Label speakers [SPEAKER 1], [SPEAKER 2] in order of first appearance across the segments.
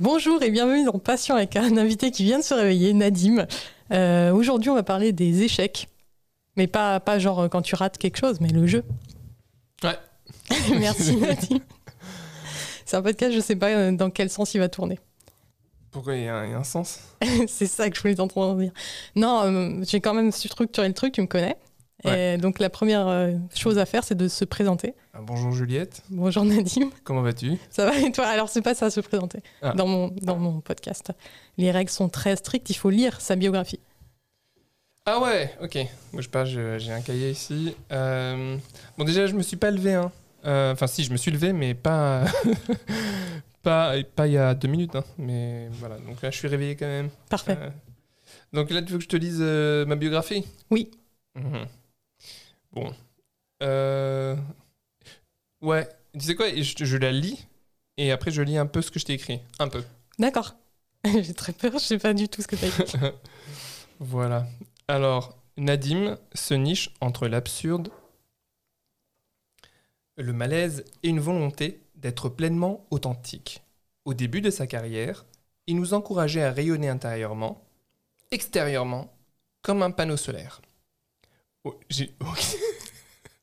[SPEAKER 1] Bonjour et bienvenue dans Passion avec un invité qui vient de se réveiller, Nadim. Euh, Aujourd'hui, on va parler des échecs. Mais pas, pas genre quand tu rates quelque chose, mais le jeu.
[SPEAKER 2] Ouais.
[SPEAKER 1] Merci Nadim. C'est un podcast, je sais pas euh, dans quel sens il va tourner.
[SPEAKER 2] Pourquoi il y, a un, il y a un sens?
[SPEAKER 1] C'est ça que je voulais t'entendre dire. Non, euh, j'ai quand même structuré le truc, tu me connais. Et donc la première euh, chose à faire, c'est de se présenter.
[SPEAKER 2] Ah, Bonjour Juliette,
[SPEAKER 1] Bonjour Nadim.
[SPEAKER 2] comment vas-tu?
[SPEAKER 1] Ça va et toi? Alors c'est pas ça se présenter
[SPEAKER 2] Ah.
[SPEAKER 1] dans, mon, dans mon podcast. Les règles sont très strictes, il faut lire sa biographie.
[SPEAKER 2] Ah ouais, ok. Bouge pas, j'ai un cahier ici. Euh, bon déjà, je me suis pas levé. Hein. Euh, Enfin si, je me suis levé, mais pas... pas, pas il y a deux minutes. hein. Mais voilà, donc là, je suis réveillé quand même.
[SPEAKER 1] Parfait.
[SPEAKER 2] Euh, donc là, tu veux que je te lise euh, ma biographie?
[SPEAKER 1] Oui.
[SPEAKER 2] Mhm. Bon. Euh, Ouais, tu sais quoi, je, je la lis, et après je lis un peu ce que je t'ai écrit. Un peu.
[SPEAKER 1] D'accord. j'ai très peur, je sais pas du tout ce que tu as écrit.
[SPEAKER 2] Voilà. Alors, Nadim se niche entre l'absurde, le malaise et une volonté d'être pleinement authentique. Au début de sa carrière, il nous encourageait à rayonner intérieurement, extérieurement, comme un panneau solaire. Oh, j'ai-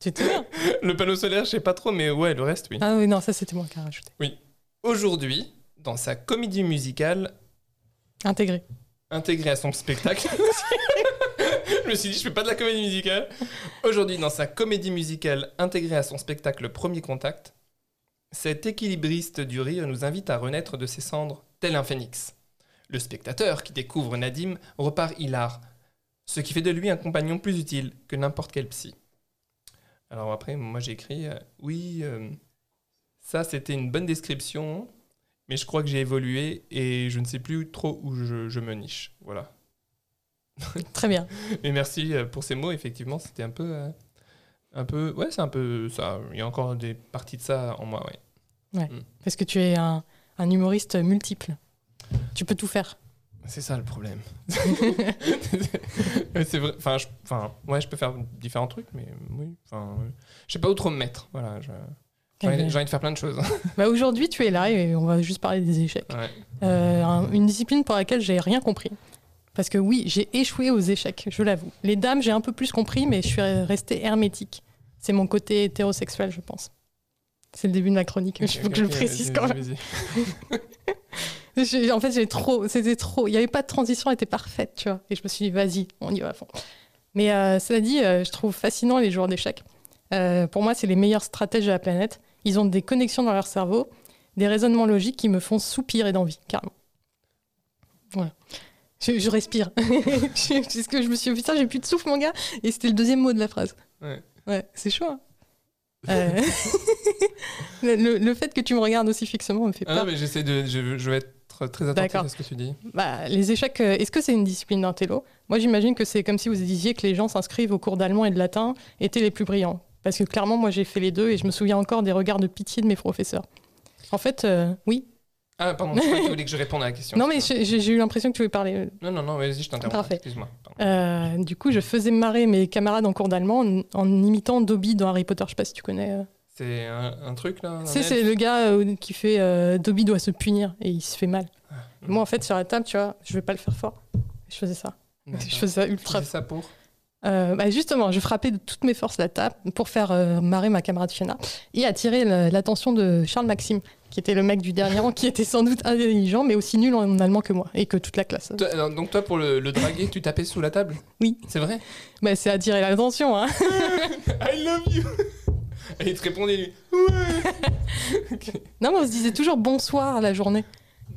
[SPEAKER 1] tu te souviens
[SPEAKER 2] le panneau solaire, je sais pas trop, mais ouais, le reste, oui.
[SPEAKER 1] Ah oui, non, ça c'était moi qui ai rajouté.
[SPEAKER 2] Aujourd'hui, dans sa comédie musicale
[SPEAKER 1] Intégré.
[SPEAKER 2] intégrée à son spectacle. je me suis dit, je fais pas de la comédie musicale. Aujourd'hui, dans sa comédie musicale intégrée à son spectacle Premier Contact, cet équilibriste du rire nous invite à renaître de ses cendres tel un phénix. Le spectateur qui découvre Nadim repart hilar, ce qui fait de lui un compagnon plus utile que n'importe quel psy. Alors après, moi j'ai écrit, euh, oui, euh, ça c'était une bonne description, mais je crois que j'ai évolué et je ne sais plus trop où je, je me niche. Voilà.
[SPEAKER 1] Très bien.
[SPEAKER 2] Et merci euh, pour ces mots. Effectivement, c'était un peu, euh, un peu, ouais, c'est un peu ça. Il y a encore des parties de ça en moi, ouais.
[SPEAKER 1] Parce que tu es un, un humoriste multiple. Tu peux tout faire.
[SPEAKER 2] C'est ça le problème. C'est vrai. Enfin, je, enfin, ouais, je peux faire différents trucs, mais oui. Enfin, je sais pas où trop me mettre. Voilà. je- J'ai envie, j'ai envie de faire plein de choses.
[SPEAKER 1] Bah, Aujourd'hui, tu es là et on va juste parler des échecs.
[SPEAKER 2] Ouais.
[SPEAKER 1] Euh, un- une discipline pour laquelle j'ai rien compris. Parce que oui, j'ai échoué aux échecs, je l'avoue. Les dames, j'ai un peu plus compris, mais je suis restée hermétique. C'est mon côté hétérosexuel, je pense. C'est le début de ma chronique, il faut que je le précise
[SPEAKER 2] vas-y,
[SPEAKER 1] quand même. En fait, j'ai trop, c'était trop. Il n'y avait pas de transition, elle était parfaite, tu vois. Et je me suis dit, vas-y, on y va à fond. Mais euh, cela dit, euh, je trouve fascinant les joueurs d'échecs. Euh, pour moi, c'est les meilleurs stratèges de la planète. Ils ont des connexions dans leur cerveau, des raisonnements logiques qui me font soupirer d'envie, carrément. Voilà. Je, je respire. C'est ce que je me suis dit, putain, j'ai plus de souffle, mon gars. Et c'était le deuxième mot de la phrase.
[SPEAKER 2] Ouais.
[SPEAKER 1] Ouais, c'est chaud. hein. Euh, le, le fait que tu me regardes aussi fixement me fait
[SPEAKER 2] Ah
[SPEAKER 1] peur.
[SPEAKER 2] non, mais j'essaie de, je, je vais être très attentif à ce que tu dis.
[SPEAKER 1] Bah, les échecs, euh, est-ce que c'est une discipline d'intello Moi, j'imagine que c'est comme si vous disiez que les gens s'inscrivent aux cours d'allemand et de latin étaient les plus brillants. Parce que clairement, moi, j'ai fait les deux et je me souviens encore des regards de pitié de mes professeurs. En fait, euh, oui.
[SPEAKER 2] Ah, pardon, tu voulais que je réponde à la question.
[SPEAKER 1] Non, mais j'ai eu l'impression que tu voulais parler.
[SPEAKER 2] Non, non, non, vas-y, je t'interromps.
[SPEAKER 1] Parfait.
[SPEAKER 2] Excuse-moi.
[SPEAKER 1] Euh, du coup, je faisais marrer mes camarades en cours d'allemand en, en imitant Dobby dans Harry Potter. Je sais pas si tu connais.
[SPEAKER 2] C'est un, un truc là
[SPEAKER 1] Tu sais, c'est le gars euh, qui fait euh, Dobby doit se punir et il se fait mal.
[SPEAKER 2] Ah,
[SPEAKER 1] Moi, en fait, sur la table, tu vois, je vais pas le faire fort. Je faisais ça. Je faisais ça
[SPEAKER 2] Tu
[SPEAKER 1] ultra
[SPEAKER 2] fais ça pour
[SPEAKER 1] Euh, bah, justement, je frappais de toutes mes forces la table pour faire euh, marrer ma camarade Fiona et attirer l'attention de Charles Maxime, qui était le mec du dernier rang, qui était sans doute intelligent, mais aussi nul en allemand que moi et que toute la classe.
[SPEAKER 2] Toi, Donc toi, pour le, le draguer, tu tapais sous la table?
[SPEAKER 1] Oui.
[SPEAKER 2] C'est vrai?
[SPEAKER 1] Bah, c'est attirer l'attention, hein.
[SPEAKER 2] I love you Et il te répondait, lui.
[SPEAKER 1] Non, mais on se disait toujours bonsoir la journée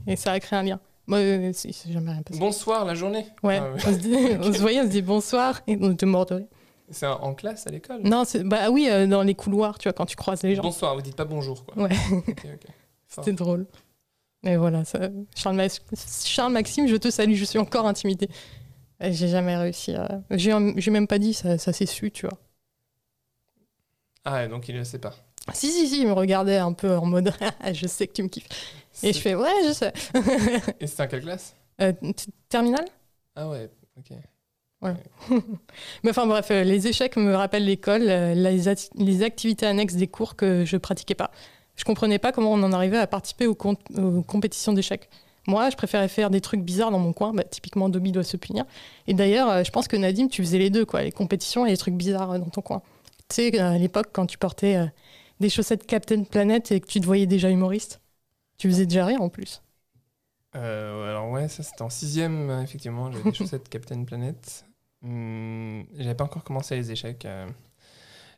[SPEAKER 1] et ça a créé un lien. Moi, euh, c'est jamais rien passé.
[SPEAKER 2] Bonsoir la journée
[SPEAKER 1] Ouais,
[SPEAKER 2] Ah,
[SPEAKER 1] On, se dit- on se voyait, on se dit bonsoir et on était mort de rire.
[SPEAKER 2] C'est en classe à l'école?
[SPEAKER 1] Non, bah oui, euh, dans les couloirs, tu vois, quand tu croises les gens.
[SPEAKER 2] Bonsoir, vous dites pas bonjour quoi.
[SPEAKER 1] Ouais.
[SPEAKER 2] Ok, ok. Fort.
[SPEAKER 1] C'était drôle. Et voilà, ça, Charles, Max- Charles Maxime, je te salue, je suis encore intimidée. J'ai jamais réussi à. J'ai j'ai même pas dit, ça, ça s'est su, tu vois.
[SPEAKER 2] Ah, ouais, donc il le sait pas.
[SPEAKER 1] Si, si, si, il me regardait un peu en mode je sais que tu me kiffes. Et je fais ouais, je sais.
[SPEAKER 2] Et c'était en quelle classe?
[SPEAKER 1] Euh,
[SPEAKER 2] Ah ouais, ok.
[SPEAKER 1] Mais enfin bref, euh, les échecs me rappellent l'école, euh, les, activités annexes des cours que je pratiquais pas. Je comprenais pas comment on en arrivait à participer aux, com- aux compétitions d'échecs. Moi, je préférais faire des trucs bizarres dans mon coin. Bah, typiquement, Dobby doit se punir. Et d'ailleurs, je pense que Nadim, tu faisais les deux, quoi, les compétitions et les trucs bizarres dans ton coin. Tu sais, à l'époque, quand tu portais euh, des chaussettes Captain Planet et que tu te voyais déjà humoriste, tu faisais déjà rire en plus.
[SPEAKER 2] Euh, alors ouais, ça c'était en sixième, euh, effectivement, j'avais des chaussettes Captain Planet. Hum, J'avais pas encore commencé les échecs. euh,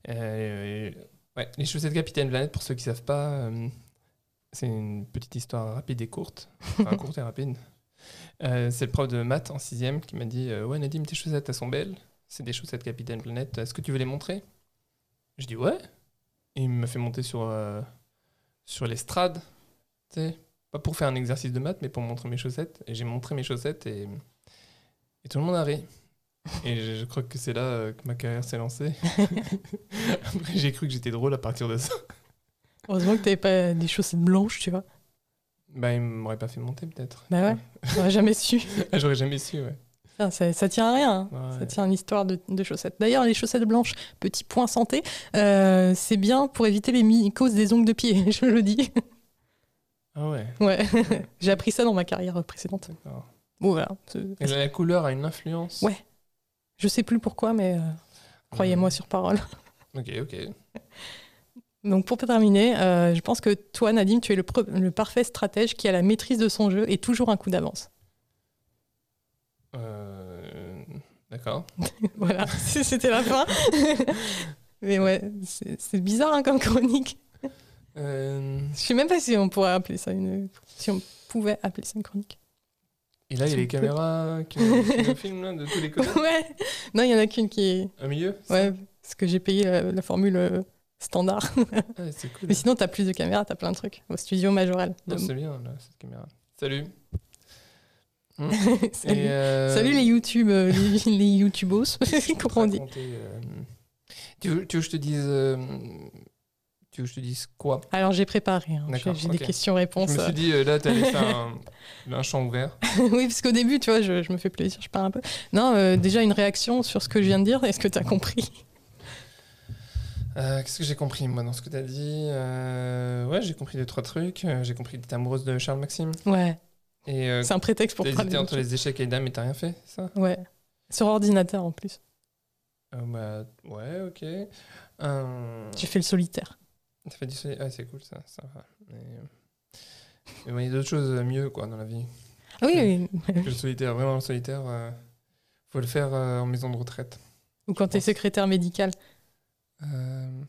[SPEAKER 2] euh, ouais, les chaussettes Captain Planet, pour ceux qui savent pas, c'est une petite histoire rapide et courte. Enfin, courte et rapide. C'est le prof de maths en sixième qui m'a dit Ouais, Nadim, tes chaussettes, elles sont belles. C'est des chaussettes Capitaine Planète. Est-ce que tu veux les montrer? Je dis Ouais. Et il m'a fait monter sur, euh, sur l'estrade. Tu sais, pas pour faire un exercice de maths, mais pour montrer mes chaussettes. Et j'ai montré mes chaussettes et, et tout le monde a ri. Et je, je crois que c'est là euh, que ma carrière s'est lancée. Après, j'ai cru que j'étais drôle à partir de ça.
[SPEAKER 1] Heureusement que t'avais pas des chaussettes blanches, tu vois.
[SPEAKER 2] Bah, il m'aurait pas fait monter, peut-être.
[SPEAKER 1] Bah ouais, j'aurais jamais su.
[SPEAKER 2] Ah, J'aurais jamais su, ouais.
[SPEAKER 1] Putain, ça, ça tient à rien. hein.
[SPEAKER 2] Ouais.
[SPEAKER 1] Ça tient à une histoire de, de chaussettes. D'ailleurs, les chaussettes blanches, petit point santé, euh, c'est bien pour éviter les mycoses des ongles de pied, je le dis.
[SPEAKER 2] Ah ouais,
[SPEAKER 1] Ouais, j'ai appris ça dans ma carrière précédente. Bon, voilà.
[SPEAKER 2] Et la couleur a une influence?
[SPEAKER 1] Ouais. Je sais plus pourquoi, mais euh, croyez-moi sur parole.
[SPEAKER 2] Ok, ok.
[SPEAKER 1] Donc pour terminer, euh, je pense que toi, Nadim, tu es le parfait stratège qui a la maîtrise de son jeu et toujours un coup d'avance.
[SPEAKER 2] Euh, D'accord.
[SPEAKER 1] voilà, c'était la fin. mais ouais, c'est bizarre hein, comme chronique.
[SPEAKER 2] Euh,
[SPEAKER 1] Je sais même pas si on pourrait appeler ça une... Si on pouvait appeler ça une chronique.
[SPEAKER 2] Et là, il y a les caméras qui filment là, de tous les côtés.
[SPEAKER 1] ouais. Non, il y en a qu'une qui est...
[SPEAKER 2] Au milieu
[SPEAKER 1] Ouais, parce que j'ai payé la, la formule euh, standard.
[SPEAKER 2] Ah, c'est cool.
[SPEAKER 1] Mais sinon, t'as plus de caméras, t'as plein de trucs. Au studio Majorel.
[SPEAKER 2] Non, c'est bien, là, cette caméra. Salut.
[SPEAKER 1] Salut.
[SPEAKER 2] Et, euh,
[SPEAKER 1] Salut les YouTube, euh, les, les YouTubos, comment on dit.
[SPEAKER 2] euh, tu, veux, tu veux que je te dise. tu veux que je te dise quoi?
[SPEAKER 1] Alors j'ai préparé, hein. j'ai des
[SPEAKER 2] Je
[SPEAKER 1] questions-réponses.
[SPEAKER 2] me suis dit, euh, là, t'allais faire un, un champ ouvert.
[SPEAKER 1] oui, parce qu'au début, tu vois, je, je me fais plaisir, je parle un peu. Non, euh, déjà une réaction sur ce que je viens de dire, est-ce que t'as compris?
[SPEAKER 2] Euh, Qu'est-ce que j'ai compris, moi, dans ce que t'as dit? Euh, Ouais, j'ai compris deux, trois trucs. J'ai compris que t'étais amoureuse de Charles Maxime.
[SPEAKER 1] Ouais,
[SPEAKER 2] euh,
[SPEAKER 1] c'est un prétexte pour
[SPEAKER 2] t'as
[SPEAKER 1] parler. de
[SPEAKER 2] entre les échecs et les dames et t'as rien fait, ça?
[SPEAKER 1] Ouais, sur ordinateur en plus.
[SPEAKER 2] Euh, bah, Ouais, ok. Euh,
[SPEAKER 1] J'ai fait le solitaire.
[SPEAKER 2] T'as fait du soleil Ah, c'est cool, ça. ça va. Mais, euh, mais il y a d'autres choses mieux, quoi, dans la vie.
[SPEAKER 1] Ah oui, oui.
[SPEAKER 2] Que le solitaire, vraiment le solitaire, faut le faire en maison de retraite.
[SPEAKER 1] ou quand t'es secrétaire médical.
[SPEAKER 2] Euh,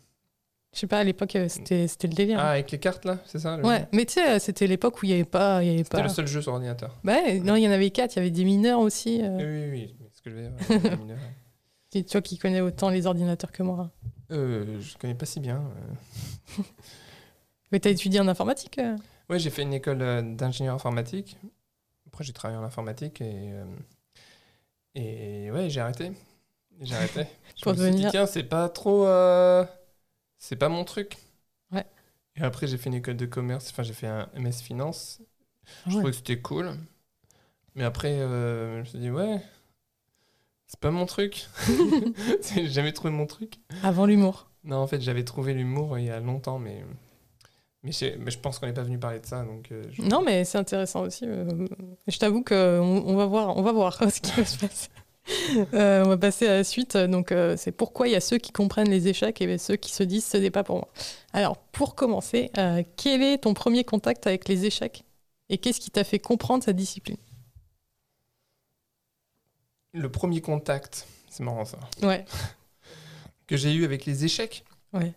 [SPEAKER 1] Je sais pas, à l'époque, euh, c'était le délire.
[SPEAKER 2] Ah, avec les cartes, là, c'est ça
[SPEAKER 1] ouais,
[SPEAKER 2] jeu
[SPEAKER 1] mais tu sais, euh, c'était l'époque où il y avait pas. il Y avait
[SPEAKER 2] C'était
[SPEAKER 1] pas...
[SPEAKER 2] le seul jeu sur ordinateur.
[SPEAKER 1] Bah ouais, non, il y en avait quatre, il y avait des mineurs aussi. euh,
[SPEAKER 2] Oui, oui, oui. Ce que je veux dire, les mineurs,
[SPEAKER 1] Tu vois, qui connaît autant les ordinateurs que moi?
[SPEAKER 2] Euh, je connais pas si bien.
[SPEAKER 1] Mais t'as étudié en informatique
[SPEAKER 2] Ouais, j'ai fait une école d'ingénieur informatique. Après, j'ai travaillé en informatique et. et ouais, j'ai arrêté. J'ai arrêté. Je
[SPEAKER 1] Pour
[SPEAKER 2] me suis dit, tiens, c'est pas trop. euh, c'est pas mon truc.
[SPEAKER 1] Ouais.
[SPEAKER 2] Et après, j'ai fait une école de commerce. Enfin, j'ai fait un MS Finance. Je
[SPEAKER 1] Ouais.
[SPEAKER 2] trouvais que c'était cool. Mais après, euh, je me suis dit, ouais, c'est pas mon truc. j'ai jamais trouvé mon truc.
[SPEAKER 1] Avant l'humour.
[SPEAKER 2] Non, en fait, j'avais trouvé l'humour il y a longtemps, mais. Mais je, mais je pense qu'on n'est pas venu parler de ça, donc. euh, je-
[SPEAKER 1] Non, mais c'est intéressant aussi. euh, Je t'avoue qu'on on va voir, on va voir ce qui va se passer. Euh, on va passer à la suite. Donc, euh, c'est pourquoi il y a ceux qui comprennent les échecs et ceux qui se disent ce n'est pas pour moi. Alors, pour commencer, euh, quel est ton premier contact avec les échecs et qu'est-ce qui t'a fait comprendre cette discipline?
[SPEAKER 2] Le premier contact, c'est marrant ça,
[SPEAKER 1] Ouais,
[SPEAKER 2] que j'ai eu avec les échecs,
[SPEAKER 1] ouais.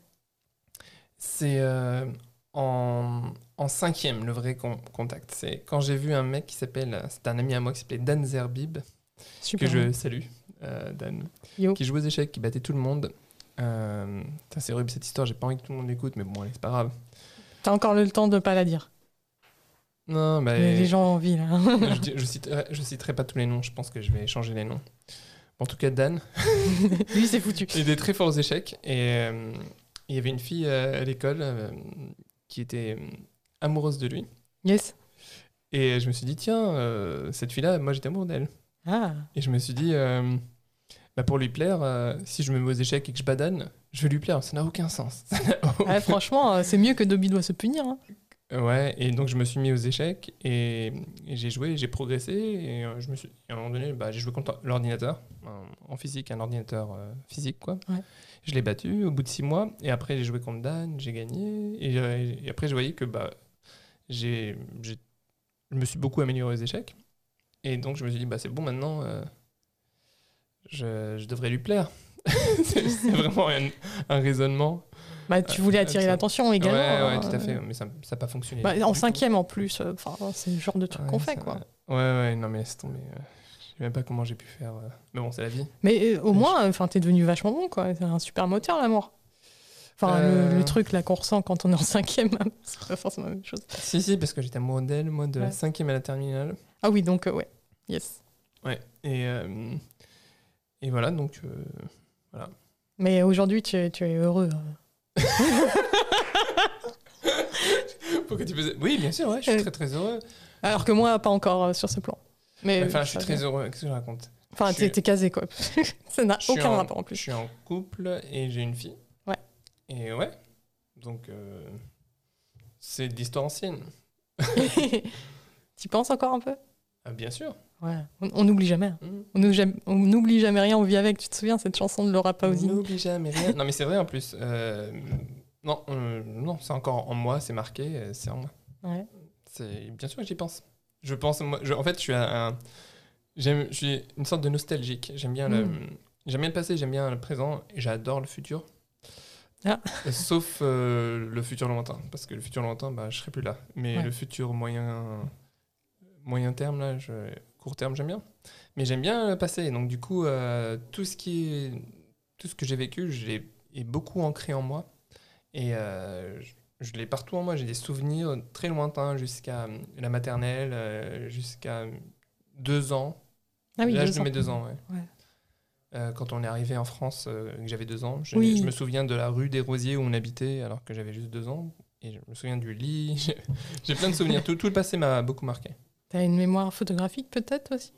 [SPEAKER 2] c'est en, en cinquième, le vrai con- contact. C'est quand j'ai vu un mec qui s'appelle, c'est un ami à moi qui s'appelait Dan Zerbib,
[SPEAKER 1] Super.
[SPEAKER 2] que je salue, euh, Dan,
[SPEAKER 1] Yo.
[SPEAKER 2] qui jouait aux échecs, qui battait tout le monde. Euh, c'est horrible cette histoire, j'ai pas envie que tout le monde l'écoute, mais bon, allez, c'est pas grave.
[SPEAKER 1] T'as encore le temps de pas la dire.
[SPEAKER 2] Non, bah,
[SPEAKER 1] Les, les gens ont envie, là.
[SPEAKER 2] je, je citerai, je citerai pas tous les noms, je pense que je vais changer les noms. En tout cas, Dan,
[SPEAKER 1] Lui, c'est foutu.
[SPEAKER 2] il était très fort aux échecs et euh, il y avait une fille euh, à l'école euh, qui était amoureuse de lui.
[SPEAKER 1] Yes.
[SPEAKER 2] Et je me suis dit, tiens, euh, cette fille-là, moi j'étais amoureux d'elle.
[SPEAKER 1] Ah,
[SPEAKER 2] Et je me suis dit, euh, bah, pour lui plaire, euh, si je me mets aux échecs et que je badane, je vais lui plaire. Ça n'a aucun sens.
[SPEAKER 1] Ouais, franchement, euh, c'est mieux que Dobby doit se punir. hein.
[SPEAKER 2] Ouais, et donc je me suis mis aux échecs et, et j'ai joué, j'ai progressé et je me suis, et à un moment donné, bah, j'ai joué contre l'ordinateur, en- physique, un ordinateur physique quoi.
[SPEAKER 1] Ouais.
[SPEAKER 2] Je l'ai battu au bout de six mois et après j'ai joué contre Dan, j'ai gagné et, et après je voyais que bah, j'ai, j'ai- je me suis beaucoup amélioré aux échecs et donc je me suis dit bah c'est bon maintenant, euh, je, je devrais lui plaire. c'est vraiment un, un raisonnement.
[SPEAKER 1] Bah, tu voulais attirer
[SPEAKER 2] ça-
[SPEAKER 1] l'attention également.
[SPEAKER 2] ouais, ouais,
[SPEAKER 1] hein.
[SPEAKER 2] tout à fait, mais ça n'a pas fonctionné.
[SPEAKER 1] Bah, en cinquième en plus, euh, c'est le genre de truc
[SPEAKER 2] Ouais,
[SPEAKER 1] qu'on fait, quoi.
[SPEAKER 2] Ouais, ouais, non, mais laisse tomber. euh, Je sais même pas comment j'ai pu faire. euh, Mais bon, c'est la vie.
[SPEAKER 1] Mais euh, au moins, enfin, t'es devenu vachement bon, quoi. C'est un super moteur, l'amour. Enfin, le-
[SPEAKER 2] Euh.
[SPEAKER 1] le, truc là qu'on ressent quand on est en cinquième, c'est pas forcément la même chose.
[SPEAKER 2] Si, si, parce que j'étais d'elle, moi, de la cinquième à la terminale.
[SPEAKER 1] Ah oui, donc euh, ouais, yes.
[SPEAKER 2] Ouais. Et, euh, et voilà, donc. euh,
[SPEAKER 1] Mais aujourd'hui, tu, es- tu es heureux. euh.
[SPEAKER 2] Pourquoi tu faisais... Oui, bien sûr, ouais, je suis
[SPEAKER 1] Euh.
[SPEAKER 2] très très heureux.
[SPEAKER 1] Alors que moi, pas encore euh, sur ce plan. Mais
[SPEAKER 2] Enfin, je suis très heureux. Qu'est-ce que je raconte?
[SPEAKER 1] Enfin,
[SPEAKER 2] je
[SPEAKER 1] t'es
[SPEAKER 2] suis-
[SPEAKER 1] casé, quoi. ça n'a
[SPEAKER 2] Je
[SPEAKER 1] aucun
[SPEAKER 2] en-
[SPEAKER 1] rapport en
[SPEAKER 2] Je
[SPEAKER 1] plus.
[SPEAKER 2] suis en couple et j'ai une fille.
[SPEAKER 1] Ouais.
[SPEAKER 2] Et ouais. Donc, euh, c'est de l'histoire ancienne.
[SPEAKER 1] tu penses encore un peu?
[SPEAKER 2] Ah, bien sûr.
[SPEAKER 1] Ouais, on on n'oublie jamais. hein.
[SPEAKER 2] Mhm.
[SPEAKER 1] On n'oublie jamais- on n'oublie jamais rien, on vit avec. Tu te souviens cette chanson de Laura Pausini?
[SPEAKER 2] N'oublie jamais rien. non, mais c'est vrai en plus. Euh, non, euh, non c'est encore en moi, c'est marqué, euh, c'est en moi.
[SPEAKER 1] Ouais.
[SPEAKER 2] Bien sûr que j'y pense. Je pense, moi, je- en fait, je suis un, je suis une sorte de nostalgique. J'aime bien le,
[SPEAKER 1] Mm.
[SPEAKER 2] bien le passé, j'aime bien le présent, et j'adore le futur.
[SPEAKER 1] Ah.
[SPEAKER 2] Sauf euh, le futur lointain, parce que le futur lointain, bah, je serai plus là. Mais
[SPEAKER 1] Ouais.
[SPEAKER 2] le futur moyen, moyen terme là, je, court terme, j'aime bien. Mais j'aime bien le passé. Donc du coup, euh, tout ce qui est, tout ce que j'ai vécu, je l'ai est beaucoup ancré en moi, et euh, je, je l'ai partout en moi. J'ai des souvenirs très lointains jusqu'à la maternelle, euh, jusqu'à deux ans.
[SPEAKER 1] Ah oui,
[SPEAKER 2] L'âge de mes deux ans, ouais.
[SPEAKER 1] Ouais.
[SPEAKER 2] Euh, quand on est arrivé en France, euh, que j'avais deux ans, je,
[SPEAKER 1] Oui.
[SPEAKER 2] je me souviens de la rue des Rosiers où on habitait alors que j'avais juste deux ans. Et je me souviens du lit. J'ai- J'ai plein de souvenirs. Tout, tout le passé m'a beaucoup marqué.
[SPEAKER 1] T'as une mémoire photographique peut-être aussi?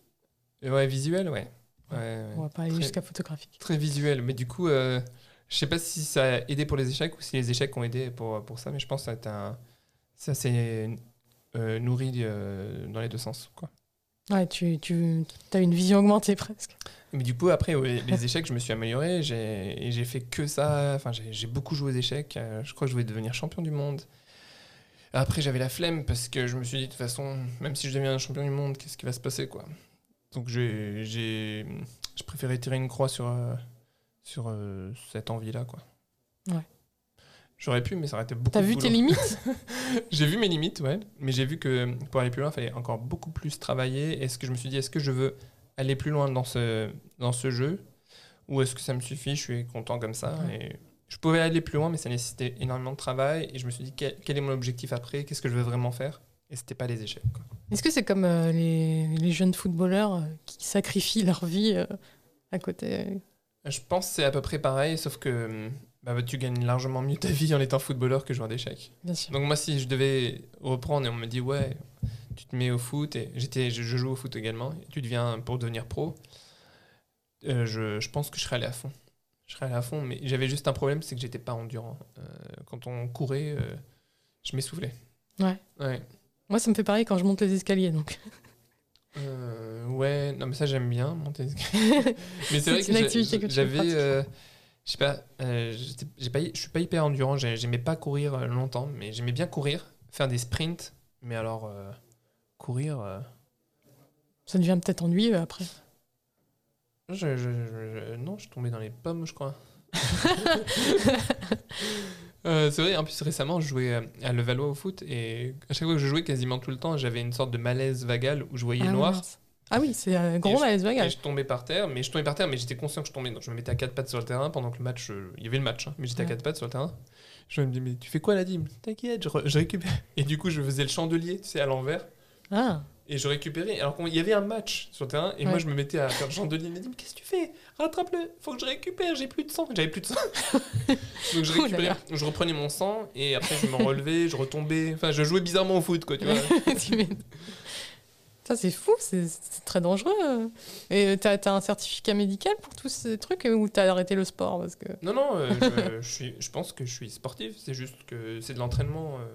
[SPEAKER 2] Et ouais, visuel, ouais. Ouais, ouais.
[SPEAKER 1] On va pas aller jusqu'à photographique.
[SPEAKER 2] Très visuel. Mais du coup, euh, je sais pas si ça a aidé pour les échecs ou si les échecs ont aidé pour, pour ça, mais je pense que ça s'est euh, nourri euh, dans les deux sens. Quoi.
[SPEAKER 1] Ouais, tu, tu as une vision augmentée presque.
[SPEAKER 2] Mais du coup, après, ouais, les échecs, je me suis amélioré. J'ai, fait que ça. Enfin, j'ai, beaucoup joué aux échecs. Euh, je crois que je voulais devenir champion du monde. Après, j'avais la flemme parce que je me suis dit, de toute façon, même si je deviens champion du monde, qu'est-ce qui va se passer, quoi. Donc, j'ai, j'ai, je préférais tirer une croix sur, euh, sur euh, cette envie-là, quoi.
[SPEAKER 1] Ouais.
[SPEAKER 2] J'aurais pu, mais ça aurait été beaucoup
[SPEAKER 1] T'as vu tes limites
[SPEAKER 2] J'ai vu mes limites, ouais. Mais j'ai vu que pour aller plus loin, il fallait encore beaucoup plus travailler. Est-ce que je me suis dit, est-ce que je veux aller plus loin dans ce, dans ce jeu? Ou est-ce que ça me suffit? Je suis content comme ça. Et je pouvais aller plus loin, mais ça nécessitait énormément de travail. Et je me suis dit, quel, quel est mon objectif après? Qu'est-ce que je veux vraiment faire? Et c'était pas les échecs.
[SPEAKER 1] Est-ce que c'est comme euh, les, les jeunes footballeurs euh, qui sacrifient leur vie euh, à côté?
[SPEAKER 2] Je pense que c'est à peu près pareil, sauf que bah, tu gagnes largement mieux ta vie en étant footballeur que joueur d'échecs. Donc moi, si je devais reprendre et on me dit ouais, tu te mets au foot et j'étais, je, je joue au foot également, et tu deviens pour devenir pro, euh, je, je pense que je serais allé à fond. Je serais allé à fond, mais j'avais juste un problème, c'est que j'étais pas endurant. Euh, quand on courait, euh, je m'essoufflais.
[SPEAKER 1] Ouais.
[SPEAKER 2] Ouais.
[SPEAKER 1] Moi, ça me fait pareil quand je monte les escaliers. Donc.
[SPEAKER 2] Euh, ouais, non mais ça j'aime bien monter. les escaliers. mais c'est vrai
[SPEAKER 1] une
[SPEAKER 2] que j'avais, euh, je sais pas, j'ai pas, je suis pas hyper endurant. j'ai- J'aimais pas courir longtemps, mais j'aimais bien courir, faire des sprints. Mais alors courir,
[SPEAKER 1] Ça devient peut-être ennuyeux après.
[SPEAKER 2] Je, je- je- je- non, je suis tombé dans les pommes, je crois. Euh, c'est vrai, en plus récemment, je jouais à Levallois au foot et à chaque fois que je jouais quasiment tout le temps, j'avais une sorte de malaise vagal où je voyais
[SPEAKER 1] ah,
[SPEAKER 2] noir.
[SPEAKER 1] mince. Ah oui, c'est un gros malaise
[SPEAKER 2] Et
[SPEAKER 1] vagal.
[SPEAKER 2] je tombais par terre, mais je tombais par terre, mais j'étais conscient que je tombais. Donc je me mettais à quatre pattes sur le terrain pendant que le match. euh, Il y avait le match, hein, mais j'étais à quatre pattes sur le terrain. Je me dis, mais tu fais quoi, Nadim? T'inquiète, je, je récupère. Et du coup, je faisais le chandelier, tu sais, à l'envers.
[SPEAKER 1] Ah,
[SPEAKER 2] Et je récupérais. Alors qu'il y avait un match sur le terrain, et moi, je me mettais à faire chandelier. Nadim, qu'est-ce que tu fais? Rattrape-le, faut que je récupère, j'ai plus de sang. J'avais plus de sang. donc je récupérais, je reprenais mon sang, et après, je me relevais, je retombais. Enfin, je jouais bizarrement au foot, quoi, tu vois.
[SPEAKER 1] Ça, c'est fou, c'est très dangereux. Et t'as as un certificat médical pour tous ces trucs ou t'as arrêté le sport parce que...
[SPEAKER 2] Non, non, euh, je, je suis, je pense que je suis sportif, c'est juste que c'est de l'entraînement. euh,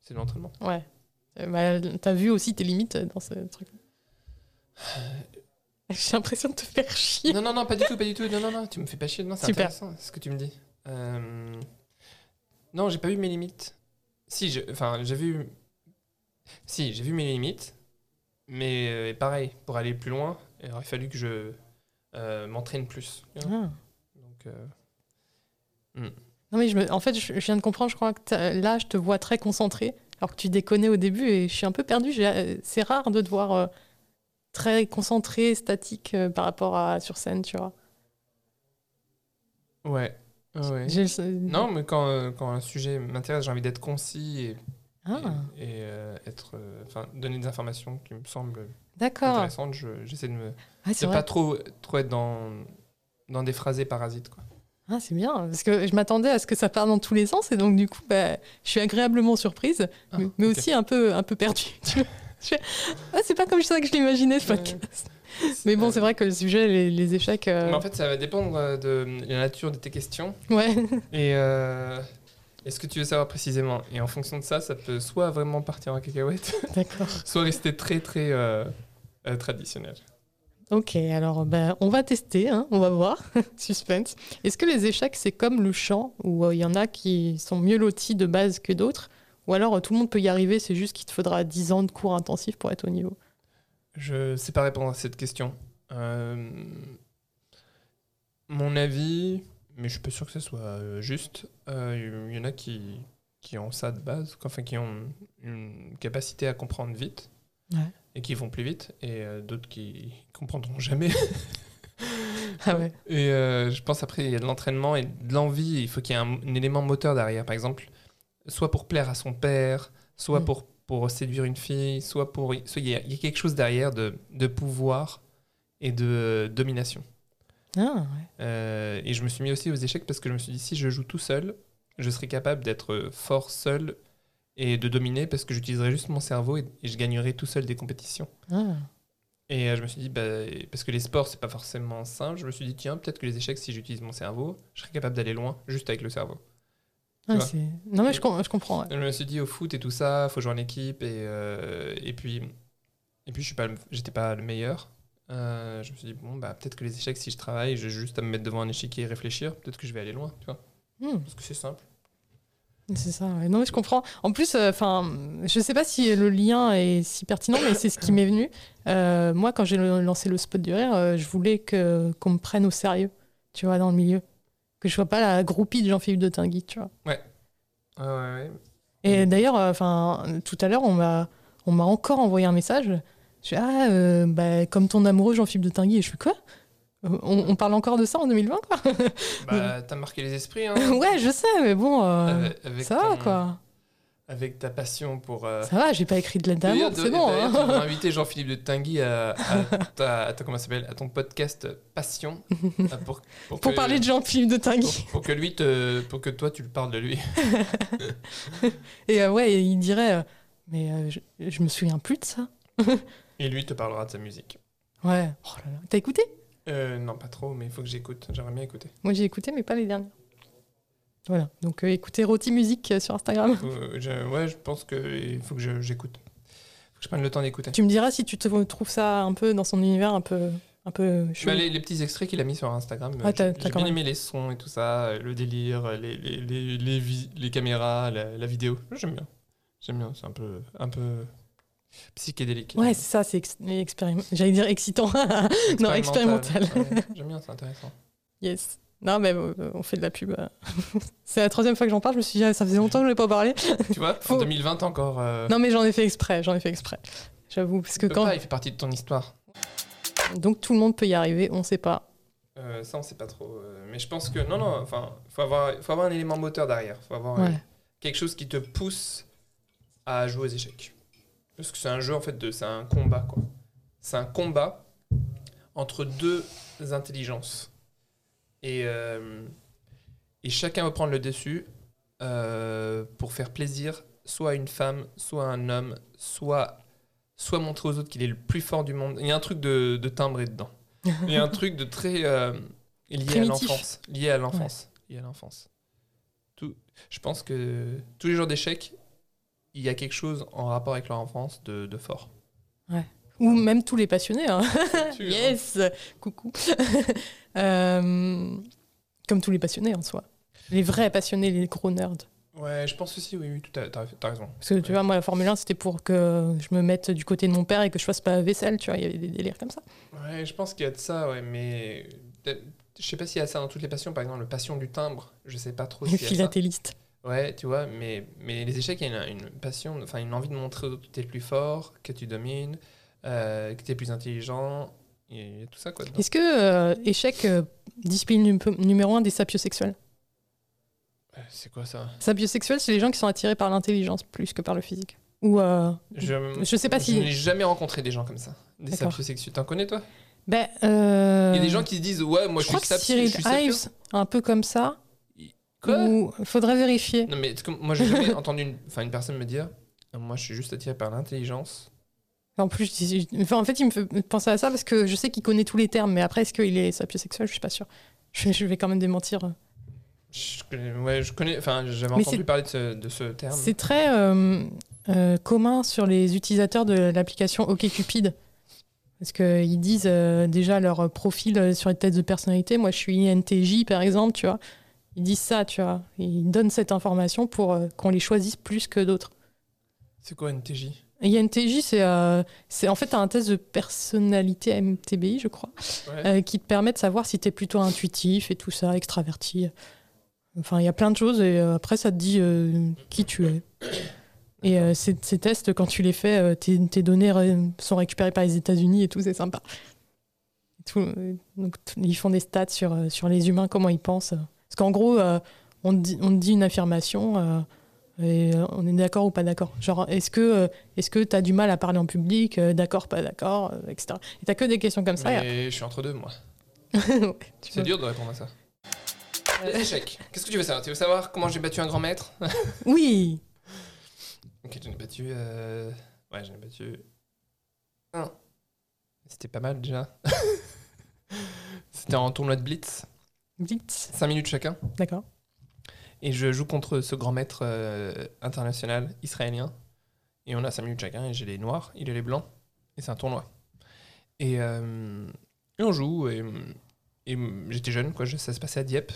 [SPEAKER 2] C'est de l'entraînement.
[SPEAKER 1] Ouais. Euh, bah, T'as vu aussi tes limites dans ce truc. J'ai l'impression de te faire chier.
[SPEAKER 2] Non, non, non, pas du tout, pas du tout. Non, non, non, tu me fais pas chier. Non, c'est
[SPEAKER 1] Super.
[SPEAKER 2] intéressant ce que tu me dis. Euh, Non, j'ai pas vu mes limites. Si, je- enfin, j'ai vu. Si, j'ai vu mes limites. Mais euh, pareil, pour aller plus loin, il aurait fallu que je euh, m'entraîne plus.
[SPEAKER 1] Ah.
[SPEAKER 2] Donc, euh,
[SPEAKER 1] Non mais je me- en fait, je, viens de comprendre, je crois que t'as- là, je te vois très concentré, alors que tu déconnais au début et je suis un peu perdue. Euh, C'est rare de te voir euh, très concentré, statique euh, par rapport à sur scène, tu vois.
[SPEAKER 2] ouais. Non, mais quand, quand un sujet m'intéresse, j'ai envie d'être concis et,
[SPEAKER 1] Ah,
[SPEAKER 2] et, et, euh, être, enfin, donner des informations qui me semblent intéressantes. Je- J'essaie de
[SPEAKER 1] vrai.
[SPEAKER 2] pas trop, trop être dans, dans des phrasés parasites. Quoi.
[SPEAKER 1] Ah, c'est bien, parce que je m'attendais à ce que ça parte dans tous les sens et donc du coup, bah, je suis agréablement surprise,
[SPEAKER 2] Ah,
[SPEAKER 1] mais, aussi un peu, un peu perdue. fais, ah, c'est pas comme ça que je l'imaginais ce podcast. Mais bon, c'est vrai que le sujet, les, les échecs, euh,
[SPEAKER 2] Mais en fait, ça va dépendre euh, de la nature de tes questions
[SPEAKER 1] ouais.
[SPEAKER 2] et, euh, et ce que tu veux savoir précisément? Et en fonction de ça, ça peut soit vraiment partir en cacahuète,
[SPEAKER 1] D'accord.
[SPEAKER 2] soit rester très très euh, euh, traditionnel.
[SPEAKER 1] Ok, alors ben, on va tester, hein, on va voir. Suspense. Est-ce que les échecs, c'est comme le chant, où euh, il y en a qui sont mieux lotis de base que d'autres Ou alors euh, tout le monde peut y arriver, c'est juste qu'il te faudra 10 ans de cours intensifs pour être au niveau?
[SPEAKER 2] Je sais pas répondre à cette question. Euh, mon avis, mais je suis pas sûr que ce soit juste, il y en a qui, qui ont ça de base, enfin qui ont une capacité à comprendre vite
[SPEAKER 1] Ouais.
[SPEAKER 2] et qui vont plus vite, et euh, d'autres qui comprendront jamais.
[SPEAKER 1] Ah ouais.
[SPEAKER 2] Et euh, je pense après, il y a de l'entraînement et de l'envie. Il faut qu'il y ait un, un élément moteur derrière. Par exemple, soit pour plaire à son père, soit
[SPEAKER 1] Mm.
[SPEAKER 2] pour, pour séduire une fille, soit pour. Il y a, il y a quelque chose derrière de, de pouvoir et de domination.
[SPEAKER 1] Ah, ouais.
[SPEAKER 2] Euh, et je me suis mis aussi aux échecs parce que je me suis dit, si je joue tout seul, je serais capable d'être fort seul et de dominer parce que j'utiliserais juste mon cerveau et, et je gagnerais tout seul des compétitions.
[SPEAKER 1] Ah.
[SPEAKER 2] Et euh, je me suis dit, bah, parce que les sports, c'est pas forcément simple, je me suis dit, tiens, peut-être que les échecs, si j'utilise mon cerveau, je serais capable d'aller loin juste avec le cerveau.
[SPEAKER 1] Ah, non mais je, com- je comprends. ouais.
[SPEAKER 2] Je me suis dit, au foot et tout ça, faut jouer en équipe, et, euh, et puis, et puis pas, pas le meilleur. Euh, je me suis dit, bon, bah, peut-être que les échecs, si je travaille, j'ai juste à me mettre devant un échiquier et réfléchir, peut-être que je vais aller loin, tu vois.
[SPEAKER 1] Hmm.
[SPEAKER 2] Parce que c'est simple.
[SPEAKER 1] C'est ça, ouais. non, mais je comprends. En plus, enfin, je sais pas si le lien est si pertinent, mais c'est ce qui m'est venu. Euh, moi, quand j'ai lancé le spot du rire, euh, je voulais que qu'on me prenne au sérieux, tu vois, dans le milieu, que je sois pas la groupie de Jean-Philippe de Tinguy, tu vois.
[SPEAKER 2] Ouais, ouais, ouais.
[SPEAKER 1] Et d'ailleurs, enfin, tout à l'heure, on m'a on m'a encore envoyé un message. Je suis ah, euh, bah, comme ton amoureux Jean-Philippe de Tinguy. Et je suis quoi? On, on parle encore de ça en 2020, quoi
[SPEAKER 2] Bah, t'as marqué les esprits, hein.
[SPEAKER 1] Ouais, je sais, mais bon, euh,
[SPEAKER 2] Avec-
[SPEAKER 1] ça va, quoi.
[SPEAKER 2] Avec ta passion pour. euh,
[SPEAKER 1] Ça va, j'ai pas écrit de lettre d'amour,
[SPEAKER 2] D'ailleurs,
[SPEAKER 1] c'est bon. hein.
[SPEAKER 2] tu devrais inviter Jean-Philippe de Tinguy à, à ta, à ta- comment ça s'appelle, à ton podcast Passion pour, pour,
[SPEAKER 1] Pour
[SPEAKER 2] que-
[SPEAKER 1] parler de Jean-Philippe de Tinguy.
[SPEAKER 2] pour, pour que lui te, pour que toi tu le parles de lui.
[SPEAKER 1] Et euh, ouais, il dirait, mais je, je me souviens plus de ça.
[SPEAKER 2] Et lui te parlera de sa musique.
[SPEAKER 1] Ouais. Oh là là. T'as écouté?
[SPEAKER 2] Euh, non, pas trop, mais il faut que j'écoute. J'aimerais bien écouter.
[SPEAKER 1] Moi, j'ai écouté, mais pas les dernières. Voilà. Donc, euh, écoutez Roti Musique euh, sur Instagram.
[SPEAKER 2] Euh, je- ouais, je pense qu'il faut que j'écoute. Faut que je prenne le temps d'écouter.
[SPEAKER 1] Tu me diras si tu te trouves ça un peu dans son univers un peu, un peu
[SPEAKER 2] Bah, les, les petits extraits qu'il a mis sur Instagram,
[SPEAKER 1] Ah, t'as-
[SPEAKER 2] j'ai
[SPEAKER 1] quand
[SPEAKER 2] bien
[SPEAKER 1] même.
[SPEAKER 2] aimé les sons et tout ça, le délire, les, les, les, les, vi- les caméras, la, la vidéo. J'aime bien. J'aime bien, c'est un peu, un peu psychédélique.
[SPEAKER 1] Ouais, c'est ça, c'est ex- expérim- J'allais dire excitant. non, expérimental.
[SPEAKER 2] Ouais, J'aime bien, c'est intéressant.
[SPEAKER 1] yes. Non, mais euh, on fait de la pub. euh. c'est la troisième fois que j'en parle. Je me suis dit, ah, ça faisait longtemps que je n'ai pas parlé.
[SPEAKER 2] tu vois, en 2020 encore. euh,
[SPEAKER 1] Non, mais j'en ai fait exprès. J'en ai fait exprès. J'avoue, parce que quand.
[SPEAKER 2] pas, il fait partie de ton histoire.
[SPEAKER 1] Donc tout le monde peut y arriver, on sait pas.
[SPEAKER 2] Euh, ça, on sait pas trop. mais je pense que non, non. Enfin, faut avoir, faut avoir un élément moteur derrière. Faut avoir euh, quelque chose qui te pousse à jouer aux échecs. Parce que c'est un jeu en fait de, c'est un combat quoi. C'est un combat entre deux intelligences. Et euh, et chacun va prendre le dessus euh, pour faire plaisir soit à une femme, soit à un homme, soit soit montrer aux autres qu'il est le plus fort du monde. Il y a un truc de, de timbré dedans. Il y a un truc de très euh, lié
[SPEAKER 1] Primitif.
[SPEAKER 2] à l'enfance, lié à l'enfance, lié à l'enfance. Tout, je pense que tous les joueurs d'échecs il y a quelque chose en rapport avec leur enfance de, de fort.
[SPEAKER 1] Ou même tous les passionnés. hein.
[SPEAKER 2] Tu-
[SPEAKER 1] yes Coucou Euh, Comme tous les passionnés en soi. Les vrais passionnés, les gros nerds.
[SPEAKER 2] Ouais, je pense aussi, oui, oui, t'as t'as raison.
[SPEAKER 1] Parce que tu vois, moi, la Formule 1, c'était pour que je me mette du côté de mon père et que je fasse pas la vaisselle, tu vois. Il y avait des délires comme ça.
[SPEAKER 2] Ouais, je pense qu'il y a de ça, ouais, mais je sais pas s'il y a ça dans toutes les passions. Par exemple, le passion du timbre, je sais pas trop a ça.
[SPEAKER 1] philatélistes.
[SPEAKER 2] Ouais, tu vois, mais, mais les échecs, il y a une, une passion, enfin une envie de montrer que tu es le plus fort, que tu domines, euh, que tu es plus intelligent. Il y a tout ça, quoi.
[SPEAKER 1] Est-ce que euh, échec, euh, discipline num- numéro un des sapiosexuels
[SPEAKER 2] Euh, C'est quoi ça?
[SPEAKER 1] Sapiosexuels, c'est les gens qui sont attirés par l'intelligence plus que par le physique. Ou.
[SPEAKER 2] je,
[SPEAKER 1] Je sais pas
[SPEAKER 2] je
[SPEAKER 1] si-
[SPEAKER 2] n'ai jamais rencontré des gens comme ça. Des sapiosexuels. T'en connais, toi?
[SPEAKER 1] Ben.
[SPEAKER 2] Il y a des gens qui se disent, ouais, moi
[SPEAKER 1] je
[SPEAKER 2] je,
[SPEAKER 1] crois
[SPEAKER 2] suis
[SPEAKER 1] que
[SPEAKER 2] sapio.
[SPEAKER 1] Cyril
[SPEAKER 2] je.
[SPEAKER 1] Ives, un peu comme ça. Ou faudrait vérifier.
[SPEAKER 2] Non, mais moi j'ai jamais entendu une, personne me dire, moi je suis juste attiré par l'intelligence.
[SPEAKER 1] En plus, je dis- enfin, en fait, il me fait penser à ça parce que je sais qu'il connaît tous les termes, mais après, est-ce qu'il est sapiosexuel? Je suis pas sûre. Je, je vais quand même démentir.
[SPEAKER 2] Je connais, ouais, je connais, enfin j'avais entendu parler de ce, de ce terme.
[SPEAKER 1] C'est très euh, euh, commun sur les utilisateurs de l'application OkCupid. Parce qu'ils disent euh, déjà leur profil sur les tests de personnalité. Moi, je suis INTJ, par exemple, tu vois. Ils disent ça, tu vois. Ils donnent cette information pour euh, qu'on les choisisse plus que d'autres.
[SPEAKER 2] C'est quoi NTJ
[SPEAKER 1] INTJ, c'est euh, c'est en fait un test de personnalité MTBI, je crois,
[SPEAKER 2] Ouais.
[SPEAKER 1] euh, qui te permet de savoir si tu es plutôt intuitif et tout ça, extraverti. Enfin, il y a plein de choses et euh, après, ça te dit qui tu es. Et ces, ces tests, quand tu les fais, tes, tes données sont récupérées par les États-Unis et tout, c'est sympa. Tout, donc, ils font des stats sur, sur les humains, comment ils pensent. Parce qu'en gros, euh, on, te dit, on dit une affirmation euh, et euh, on est d'accord ou pas d'accord. Genre, est-ce que euh, est-ce que tu as du mal à parler en public Euh, D'accord, pas d'accord, euh, etc. Et t'as que des questions comme ça. et
[SPEAKER 2] Mais je suis entre deux, moi.
[SPEAKER 1] Ouais,
[SPEAKER 2] C'est
[SPEAKER 1] vois.
[SPEAKER 2] dur de répondre à ça. Les échecs. Qu'est-ce que tu veux savoir? Tu veux savoir comment j'ai battu un grand maître?
[SPEAKER 1] Oui
[SPEAKER 2] Ok, j'en ai battu. euh, Ouais, j'en ai battu. Un. C'était pas mal déjà. C'était en tournoi de Blitz,
[SPEAKER 1] Blitz,
[SPEAKER 2] 5 minutes chacun.
[SPEAKER 1] d'accord.
[SPEAKER 2] Et je joue contre ce grand maître euh, international israélien. Et on a 5 minutes chacun. Et j'ai les noirs, il a les blancs. Et c'est un tournoi. Et, euh, et on joue. Et, et j'étais jeune, quoi. Ça se passait à Dieppe.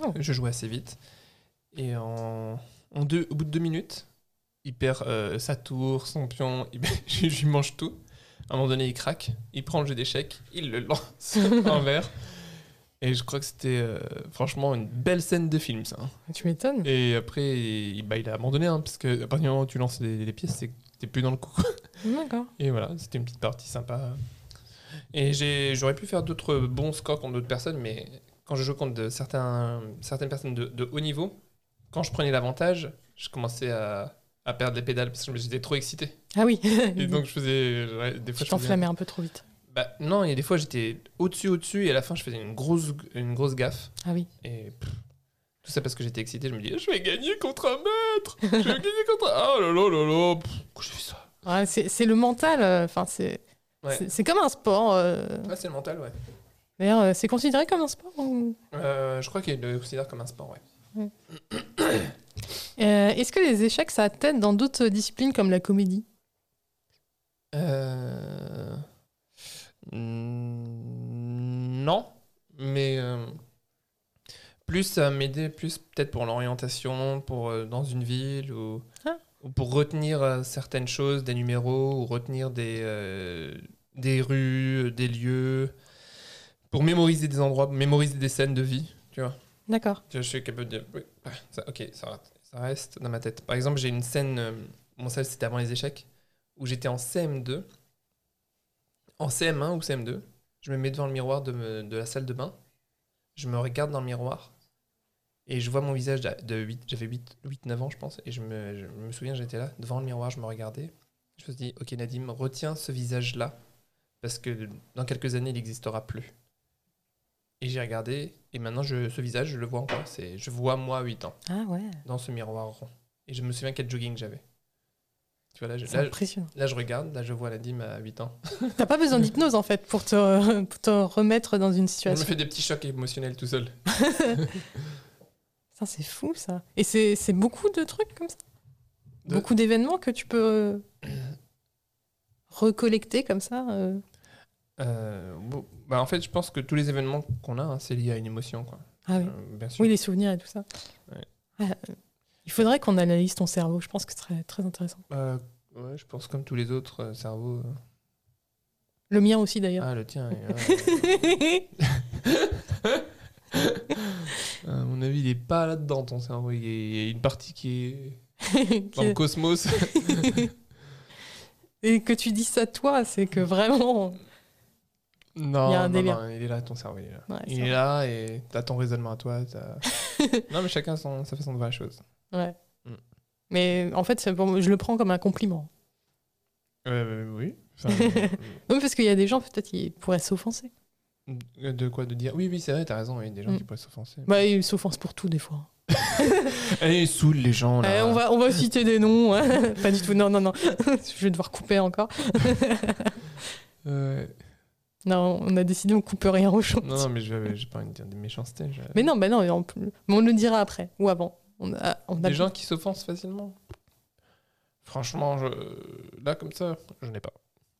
[SPEAKER 1] Oh.
[SPEAKER 2] Je jouais assez vite. Et en, en deux, au bout de deux minutes, il perd euh, sa tour, son pion. Il, je lui mange tout. À un moment donné, il craque. Il prend le jeu d'échecs. Il le lance envers. Et je crois que c'était euh, franchement une belle scène de film, ça. hein.
[SPEAKER 1] Tu m'étonnes.
[SPEAKER 2] Et après, il, bah, il a abandonné, hein, parce que à partir du moment où tu lances les, les pièces, c'est que t'es plus dans le coup.
[SPEAKER 1] D'accord.
[SPEAKER 2] Et voilà, c'était une petite partie sympa. Et j'aurais pu faire d'autres bons scores contre d'autres personnes, mais quand je joue contre de certains, certaines personnes de, de haut niveau, quand je prenais l'avantage, je commençais à, à perdre les pédales parce que j'étais trop excité.
[SPEAKER 1] Ah oui.
[SPEAKER 2] Et donc je faisais. ouais, des fois,
[SPEAKER 1] tu
[SPEAKER 2] je
[SPEAKER 1] t'enflammais un peu trop vite.
[SPEAKER 2] Bah, non, il y a des fois j'étais au-dessus, au-dessus, et à la fin je faisais une grosse, une grosse gaffe.
[SPEAKER 1] Ah oui.
[SPEAKER 2] Et pff, tout ça parce que j'étais excité, je me dis, je vais gagner contre un maître Je vais gagner contre un. Oh là là là là Pourquoi j'ai fait ça?
[SPEAKER 1] Ouais, c'est le mental. euh, Enfin, c'est
[SPEAKER 2] Ouais.
[SPEAKER 1] c'est- comme un sport. euh.
[SPEAKER 2] Ouais, c'est le mental, ouais.
[SPEAKER 1] D'ailleurs, euh, c'est considéré comme un sport ou-
[SPEAKER 2] je crois qu'il le considère comme un sport, ouais.
[SPEAKER 1] Euh, Est-ce que les échecs, ça t'aide dans d'autres disciplines comme la comédie?
[SPEAKER 2] Euh... mm, Non, mais euh, plus ça m'aider, plus peut-être pour l'orientation, pour euh, dans une ville ou,
[SPEAKER 1] Ah.
[SPEAKER 2] ou pour retenir euh, certaines choses, des numéros ou retenir des des rues, des lieux, pour mémoriser des endroits, mémoriser des scènes de vie, tu vois.
[SPEAKER 1] D'accord.
[SPEAKER 2] Je suis capable de. oui, ah, ça- ok, ça, reste- ça reste dans ma tête. Par exemple, j'ai une scène. bon, ça, c'était avant les échecs. Où j'étais en CM2. En CM1 ou CM2. Je me mets devant le miroir de, me- de la salle de bain. Je me regarde dans le miroir. Et je vois mon visage de de 8. J'avais 8-9 ans, je pense. Et je me, je me souviens, j'étais là, devant le miroir, je me regardais. Je me suis dit, ok, Nadim, retiens ce visage-là. Parce que dans quelques années, il n'existera plus. Et j'ai regardé, et maintenant je, ce visage, je le vois encore. Je vois moi à 8 ans,
[SPEAKER 1] Ah ouais.
[SPEAKER 2] dans ce miroir rond. Et je me souviens quel jogging j'avais. Tu vois, là, je,
[SPEAKER 1] C'est
[SPEAKER 2] là,
[SPEAKER 1] impressionnant.
[SPEAKER 2] là, je regarde, là je vois Nadim à 8 ans.
[SPEAKER 1] T'as pas besoin d'hypnose en fait pour te, pour te remettre dans une
[SPEAKER 2] Je me
[SPEAKER 1] situation.
[SPEAKER 2] fais des petits chocs émotionnels tout seul.
[SPEAKER 1] Ça, c'est fou ça. Et c'est beaucoup de trucs comme ça?
[SPEAKER 2] De-
[SPEAKER 1] Beaucoup d'événements que tu peux euh, recollecter comme ça. euh?
[SPEAKER 2] Euh, bon, bah, en fait, je pense que tous les événements qu'on a, hein, c'est lié à une émotion. Quoi.
[SPEAKER 1] Ah oui.
[SPEAKER 2] Euh, bien sûr.
[SPEAKER 1] Oui, les souvenirs et tout ça.
[SPEAKER 2] Ouais.
[SPEAKER 1] Ah, il faudrait qu'on analyse ton cerveau. Je pense que ce serait très intéressant.
[SPEAKER 2] Euh, ouais, je pense comme tous les autres euh, cerveaux. euh,
[SPEAKER 1] Le mien aussi d'ailleurs.
[SPEAKER 2] Ah, le tien. ouais. à mon avis, il est pas là-dedans, ton cerveau. Il y a- il y a une partie qui est dans le cosmos.
[SPEAKER 1] et que tu dis ça toi, c'est que vraiment.
[SPEAKER 2] non,
[SPEAKER 1] Il y a un
[SPEAKER 2] non,
[SPEAKER 1] délire.
[SPEAKER 2] non, il est là, ton cerveau. Il est là,
[SPEAKER 1] Ouais, c'est
[SPEAKER 2] il est
[SPEAKER 1] vrai.
[SPEAKER 2] là et t'as ton raisonnement à toi. t'as- non, mais chacun son, sa façon de voir la chose.
[SPEAKER 1] Ouais.
[SPEAKER 2] Mm.
[SPEAKER 1] Mais en fait, c'est pour moi- je le prends comme un compliment.
[SPEAKER 2] Euh, oui. Enfin, euh,
[SPEAKER 1] Oui, parce qu'il y a des gens, peut-être, ils pourraient s'offenser.
[SPEAKER 2] euh, de quoi De dire Oui, oui, c'est vrai, t'as raison. Il y a des gens
[SPEAKER 1] Mm.
[SPEAKER 2] qui pourraient s'offenser.
[SPEAKER 1] Bah, ils s'offensent pour tout, des fois.
[SPEAKER 2] Allez, saoule les gens là.
[SPEAKER 1] Eh, on, va, on va citer des noms. hein. Pas du tout. Non, non, non. je vais devoir couper encore.
[SPEAKER 2] Ouais.
[SPEAKER 1] Non, on a décidé, on coupe rien au champ.
[SPEAKER 2] Non, non, mais je vais- j'ai pas envie de dire des méchancetés. je-
[SPEAKER 1] Mais non, bah non, on, mais on le dira après ou avant. On a, on a
[SPEAKER 2] Des gens qui s'offensent facilement Franchement, je... là, comme ça, je n'ai pas.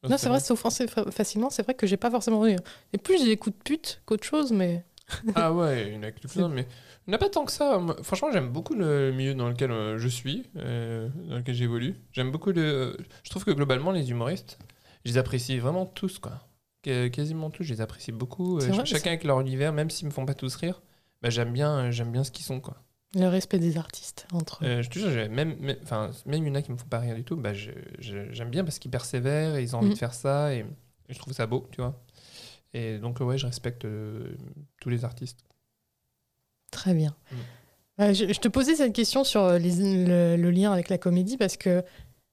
[SPEAKER 1] Non, c'est vrai, s'offenser fa- facilement, c'est vrai que j'ai pas forcément envie. Et plus j'ai des coups de pute qu'autre chose, mais.
[SPEAKER 2] Ah ouais, il y en a que plein, mais il n'y en a pas tant que ça. Franchement, j'aime beaucoup le milieu dans lequel euh, je suis, euh, dans lequel j'évolue. J'aime beaucoup le. Je trouve que globalement, les humoristes, je les apprécie vraiment tous, quoi. Qu- Quasiment tous, je les apprécie beaucoup. Euh,
[SPEAKER 1] vrai,
[SPEAKER 2] chacun avec leur univers, même s'ils me font pas tous rire, bah, j'aime bien, j'aime bien ce qu'ils sont, quoi.
[SPEAKER 1] Le respect des artistes entre eux.
[SPEAKER 2] Euh, je te jure, j'ai- même, même, enfin, même il y en a qui me font pas rire du tout, bah, j'aime bien parce qu'ils persévèrent et ils ont envie
[SPEAKER 1] Mhm.
[SPEAKER 2] de faire ça et, et je trouve ça beau, tu vois. Et donc, ouais, je respecte euh, tous les artistes.
[SPEAKER 1] Très bien.
[SPEAKER 2] Mm.
[SPEAKER 1] Euh, je, je te posais cette question sur euh, les- le, le lien avec la comédie parce que,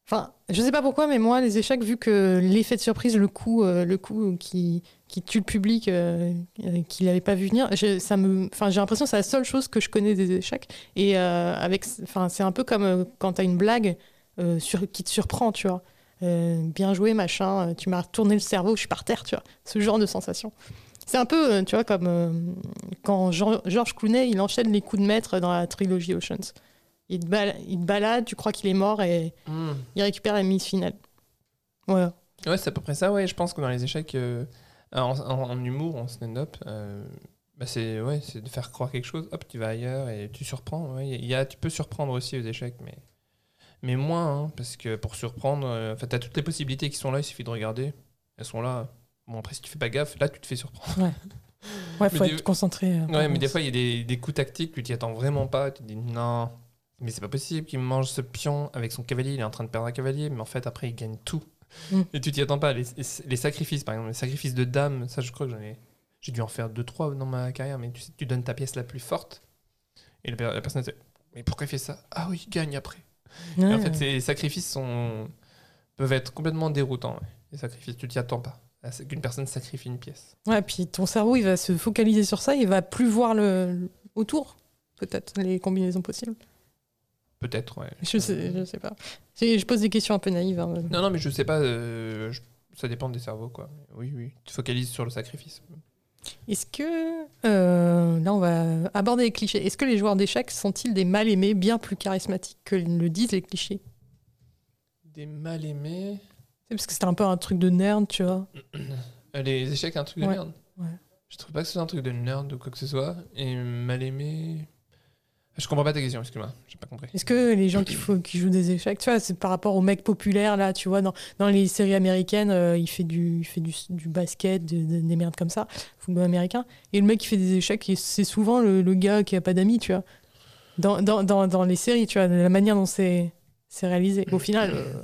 [SPEAKER 1] enfin, je sais pas pourquoi, mais moi, les échecs, vu que l'effet de surprise, le coup, euh, le coup qui, qui tue le public, euh, euh, qu'il n'avait pas vu venir, je- ça me, enfin, j'ai l'impression que c'est la seule chose que je connais des échecs. Et euh, avec, enfin, c'est un peu comme quand tu as une blague sur, qui te surprend, tu vois. Bien joué, machin, tu m'as retourné le cerveau, je suis par terre, tu vois. Ce genre de sensation. C'est un peu, tu vois, comme quand Jean- George Clooney, il enchaîne les coups de maître dans la trilogie Oceans. Il te, bal- il te balade, tu crois qu'il est mort et il récupère la mise finale. Voilà.
[SPEAKER 2] Ouais, c'est à peu près ça, ouais. Je pense que dans les échecs, en, en- en humour, en stand-up, euh, bah, c'est ouais, c'est de faire croire quelque chose, hop, tu vas ailleurs et tu surprends. ouais. Il y a, tu peux surprendre aussi aux échecs, mais, mais moins, hein, parce que pour surprendre, euh, tu as toutes les possibilités qui sont là, il suffit de regarder. Elles sont là. Bon, après, si tu fais pas gaffe, là, tu te fais surprendre.
[SPEAKER 1] Ouais, faut
[SPEAKER 2] Mais
[SPEAKER 1] être
[SPEAKER 2] des-
[SPEAKER 1] concentré. euh,
[SPEAKER 2] Ouais, mais des fois, il y a des, des coups tactiques, tu t'y attends vraiment pas. Tu te dis non, mais c'est pas possible qu'il mange ce pion avec son cavalier. Il est en train de perdre un cavalier, mais en fait, après, il gagne tout.
[SPEAKER 1] Mm.
[SPEAKER 2] Et tu t'y attends pas. Les, les sacrifices, par exemple, les sacrifices de dames, ça, je crois que j'en ai. J'ai dû en faire deux, trois dans ma carrière, mais tu, sais, tu donnes ta pièce la plus forte. Et la, per- la personne, elle dit Mais pourquoi il fait ça? Ah oui, il gagne après. Et en fait, ces sacrifices sont, peuvent être complètement déroutants. ouais. Les sacrifices, tu t'y attends pas. C'est qu'une personne sacrifie une pièce.
[SPEAKER 1] Ouais, puis ton cerveau, il va se focaliser sur ça, il va plus voir le- autour, peut-être, les combinaisons possibles.
[SPEAKER 2] Peut-être, ouais.
[SPEAKER 1] Je sais, je sais pas. Je pose des questions un peu naïves. hein.
[SPEAKER 2] Non, non, mais je sais pas. euh, je- ça dépend des cerveaux, quoi. Oui, oui. Tu te focalises sur le sacrifice.
[SPEAKER 1] Est-ce que, euh, là on va aborder les clichés, est-ce que les joueurs d'échecs sont-ils des mal-aimés bien plus charismatiques que le disent les clichés?
[SPEAKER 2] Des mal aimés.
[SPEAKER 1] C'est Parce que c'était un peu un truc de nerd, tu vois.
[SPEAKER 2] Euh, Les échecs, un truc de
[SPEAKER 1] Ouais,
[SPEAKER 2] merde.
[SPEAKER 1] ouais.
[SPEAKER 2] Je trouve pas que ce soit un truc de nerd ou quoi que ce soit. Et mal aimé. Je comprends pas ta question, excuse-moi. J'ai pas compris.
[SPEAKER 1] Est-ce que les gens qui, jouent des échecs, tu vois, c'est par rapport aux mecs populaires, là, tu vois, dans, dans les séries américaines, euh, il fait du, il fait du, du basket, de- de- des merdes comme ça, football américain. Et le mec qui fait des échecs, c'est souvent le, le gars qui a pas d'amis, tu vois. Dans, dans, dans, dans les séries, tu vois, la manière dont c'est réalisé. Au final, euh,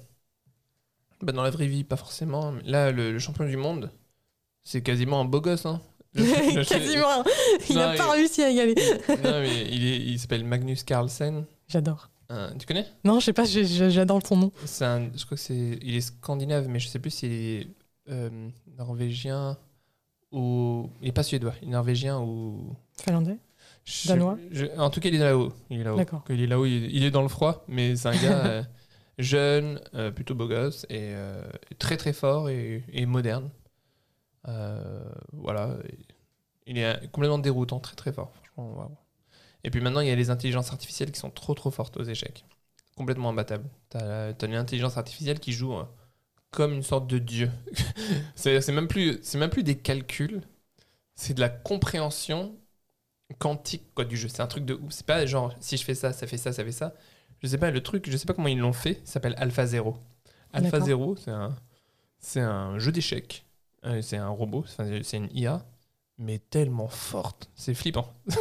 [SPEAKER 2] Bah, dans la vraie vie, pas forcément. Là, le, le champion du monde, c'est quasiment un beau gosse, hein. Le- le-
[SPEAKER 1] quasiment, il n'a pas réussi à y aller.
[SPEAKER 2] non, mais il, s'appelle Magnus Carlsen.
[SPEAKER 1] J'adore.
[SPEAKER 2] Euh, tu connais?
[SPEAKER 1] Non, je sais pas, j'adore son nom.
[SPEAKER 2] Un- je crois que c'est, il est scandinave, mais je sais plus s'il est euh, norvégien ou, il est pas suédois, il est norvégien ou
[SPEAKER 1] Finlandais?
[SPEAKER 2] Je-
[SPEAKER 1] Danois?
[SPEAKER 2] je- en tout cas, il est là-haut. Il est là-haut.
[SPEAKER 1] D'accord.
[SPEAKER 2] Il est là-haut. Il, il est dans le froid, mais c'est un gars euh, jeune, plutôt beau gosse et très très fort et, et moderne. Euh, voilà. Il est complètement déroutant, très très fort. Franchement. Et puis maintenant, il y a les intelligences artificielles qui sont trop trop fortes aux échecs. complètement imbattable. T'as as l'intelligence artificielle qui joue hein, comme une sorte de dieu. c'est même, plus- c'est même plus des calculs, c'est de la compréhension quantique quoi, du jeu. C'est un truc de ouf. C'est pas genre, si je fais ça, ça fait ça, ça fait ça. Je sais pas, le truc, je sais pas comment ils l'ont fait, ça s'appelle Alpha Zero. Alpha
[SPEAKER 1] D'accord.
[SPEAKER 2] Zero, c'est un, c'est un jeu d'échecs. Euh, C'est un robot, c'est une IA, mais tellement forte. C'est flippant.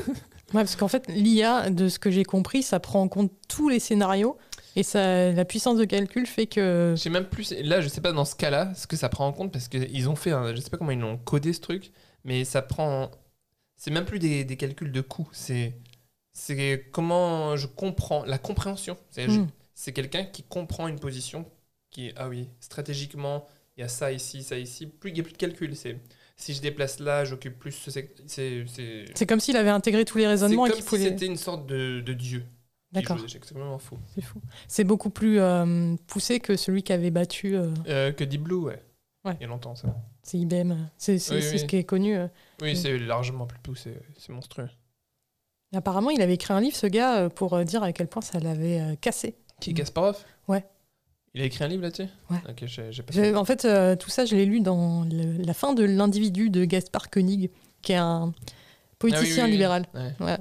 [SPEAKER 1] Ouais, parce qu'en fait, l'IA, de ce que j'ai compris, ça prend en compte tous les scénarios et ça, la puissance de calcul fait que.
[SPEAKER 2] Je sais même plus, là je sais pas dans ce cas-là ce que ça prend en compte parce qu'ils ont fait, un- je sais pas comment ils l'ont codé ce truc, mais ça prend, c'est même plus des, des calculs de coûts, c'est c'est comment je comprends, la compréhension. C'est
[SPEAKER 1] Hmm.
[SPEAKER 2] c'est quelqu'un qui comprend une position qui est, ah oui, stratégiquement, il y a ça ici, ça ici, plus il y a plus de calcul, c'est si je déplace là, j'occupe plus ce c'est c'est
[SPEAKER 1] C'est comme s'il avait intégré tous les
[SPEAKER 2] c'est
[SPEAKER 1] raisonnements et
[SPEAKER 2] comme si
[SPEAKER 1] pouvait.
[SPEAKER 2] c'était une sorte de, de dieu.
[SPEAKER 1] D'accord.
[SPEAKER 2] C'est vraiment fou.
[SPEAKER 1] c'est fou. C'est beaucoup plus euh, poussé que celui qui avait battu. euh,
[SPEAKER 2] Euh, que Deep Blue, ouais.
[SPEAKER 1] Ouais.
[SPEAKER 2] Il y a longtemps ça.
[SPEAKER 1] c'est IBM. C'est c'est-
[SPEAKER 2] Oui,
[SPEAKER 1] c'est
[SPEAKER 2] oui.
[SPEAKER 1] ce qui est connu.
[SPEAKER 2] Oui,
[SPEAKER 1] Mm.
[SPEAKER 2] c'est largement plus poussé, c'est monstrueux.
[SPEAKER 1] Apparemment, il avait écrit un livre, ce gars, pour dire à quel point ça l'avait cassé.
[SPEAKER 2] Qui Kasparov?
[SPEAKER 1] Ouais.
[SPEAKER 2] Il a écrit un livre là-dessus?
[SPEAKER 1] Ouais.
[SPEAKER 2] Pas
[SPEAKER 1] Je- en fait, euh, tout ça, je l'ai lu dans le- la fin de l'individu de Gaspard Koenig, qui est un politicien
[SPEAKER 2] Ah oui, oui, oui.
[SPEAKER 1] libéral.
[SPEAKER 2] Ouais.
[SPEAKER 1] Ouais.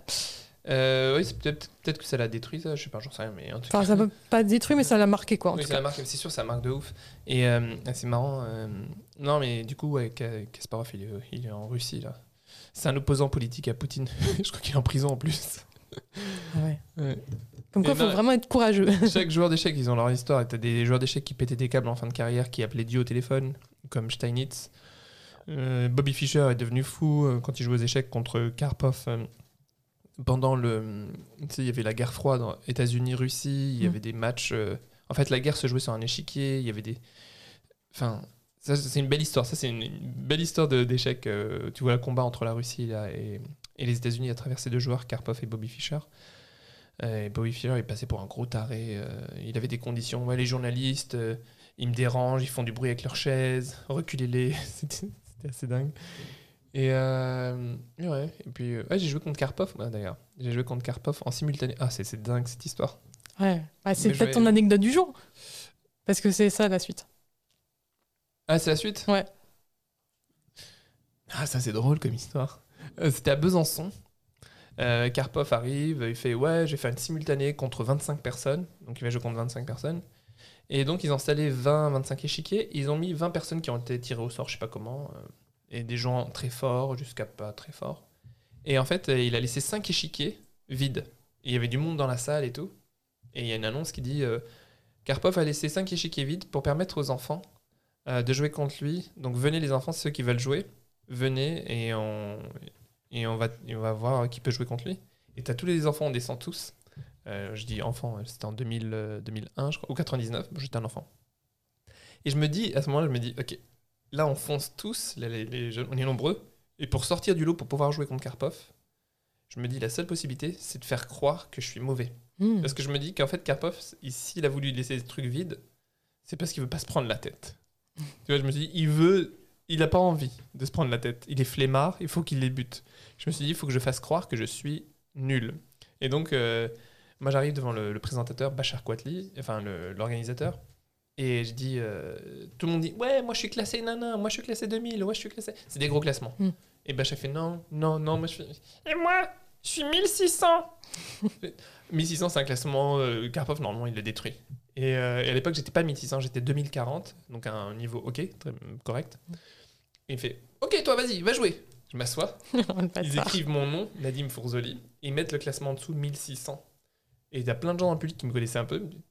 [SPEAKER 2] Euh, oui, c'est peut-être que ça l'a détruit, ça, je sais pas, j'en sais rien, mais en tout
[SPEAKER 1] Enfin,
[SPEAKER 2] cas.
[SPEAKER 1] ça peut pas détruire, mais ça l'a marqué, quoi. En
[SPEAKER 2] Oui,
[SPEAKER 1] tout
[SPEAKER 2] ça marque, c'est sûr, ça marque de ouf. Et euh, c'est marrant. euh, non, mais du coup, ouais, Ka- Kasparov, il est, il est en Russie, là. C'est un opposant politique à Poutine. je crois qu'il est en prison en plus.
[SPEAKER 1] Ah ouais.
[SPEAKER 2] Ouais.
[SPEAKER 1] Comme quoi, il faut vraiment être courageux.
[SPEAKER 2] Chaque joueur d'échecs, ils ont leur histoire. T'as des joueurs d'échecs qui pétaient des câbles en fin de carrière, qui appelaient Dieu au téléphone, comme Steinitz. Euh, Bobby Fischer est devenu fou euh, quand il jouait aux échecs contre Karpov. euh, pendant le. Tu sais, il y avait la guerre froide, États-Unis-Russie, il y
[SPEAKER 1] Mm.
[SPEAKER 2] avait des matchs. en fait, la guerre se jouait sur un échiquier, il y avait des. Enfin. Ça, c'est une belle histoire. Ça, c'est une, une belle histoire d'échecs. tu vois le combat entre la Russie là, et, et les États-Unis à travers ces deux joueurs, Karpov et Bobby Fischer. Euh, et Bobby Fischer, il passait pour un gros taré. euh, il avait des conditions. Ouais, les journalistes, euh, ils me dérangent, ils font du bruit avec leurs chaises. Reculez-les. C'était assez dingue. Et, euh, ouais. Et puis, ouais, j'ai joué contre Karpov, moi, d'ailleurs. J'ai joué contre Karpov en simultané. Ah, c'est dingue cette histoire.
[SPEAKER 1] Ouais. Ah, c'est peut-être ton anecdote du jour. Parce que c'est ça la suite.
[SPEAKER 2] Ah, c'est la suite?
[SPEAKER 1] Ouais.
[SPEAKER 2] Ah, ça, c'est drôle comme histoire. Euh, C'était à Besançon. Euh, Karpov arrive, il fait Ouais, je vais faire une simultanée contre 25 personnes. Donc, il va jouer contre 25 personnes. Et donc, ils ont installé 20-25 échiquiers. Ils ont mis 20 personnes qui ont été tirées au sort, je sais pas comment. euh, et des gens très forts jusqu'à pas très forts. Et en fait, euh, il a laissé 5 échiquiers vides. Il y avait du monde dans la salle et tout. Et il y a une annonce qui dit Karpov a laissé 5 échiquiers vides pour permettre aux enfants de jouer contre lui. Donc venez les enfants, ceux qui veulent jouer, venez et on, et on, va, on va voir qui peut jouer contre lui. Et t'as tous les enfants, on descend tous. Euh, je dis enfants, euh, c'était en 2000, euh, 2001, je crois, ou 99, j'étais un enfant. Et je me dis, à ce moment-là, je me dis, ok, là on fonce tous, les, les jeunes, on est nombreux, et pour sortir du lot, pour pouvoir jouer contre Karpov, je me dis, la seule possibilité, c'est de faire croire que je suis mauvais.
[SPEAKER 1] Hmm.
[SPEAKER 2] Parce que je me dis qu'en fait, Karpov, s'il a voulu laisser des trucs vides, c'est parce qu'il veut pas se prendre la tête. tu vois, je me dit, il veut, il a pas envie de se prendre la tête. Il est flemmard, il faut qu'il les bute. Je me suis dit, il faut que je fasse croire que je suis nul. Et donc, euh, moi, j'arrive devant le, le présentateur, Bachar Kouatli, enfin l'organisateur, et je dis, euh, tout le monde dit, ouais, moi je suis classé nana, moi je suis classé 2000, ouais, je suis classé. C'est des gros classements.
[SPEAKER 1] Mm.
[SPEAKER 2] Et Bachar fait, non, non, non, moi je suis. Et moi, je suis 1600 1600, c'est un classement. euh, Karpov, normalement, il le détruit. Et, euh, et à l'époque, j'étais pas 1600, j'étais 2040, donc à un niveau ok, très correct. Et il fait Ok, toi, vas-y, va jouer. Je m'assois. Ils écrivent mon nom, Nadim Fourzoli, et ils mettent le classement en dessous 1600. Et il y a plein de gens dans le public qui me connaissaient un peu. ils me disent,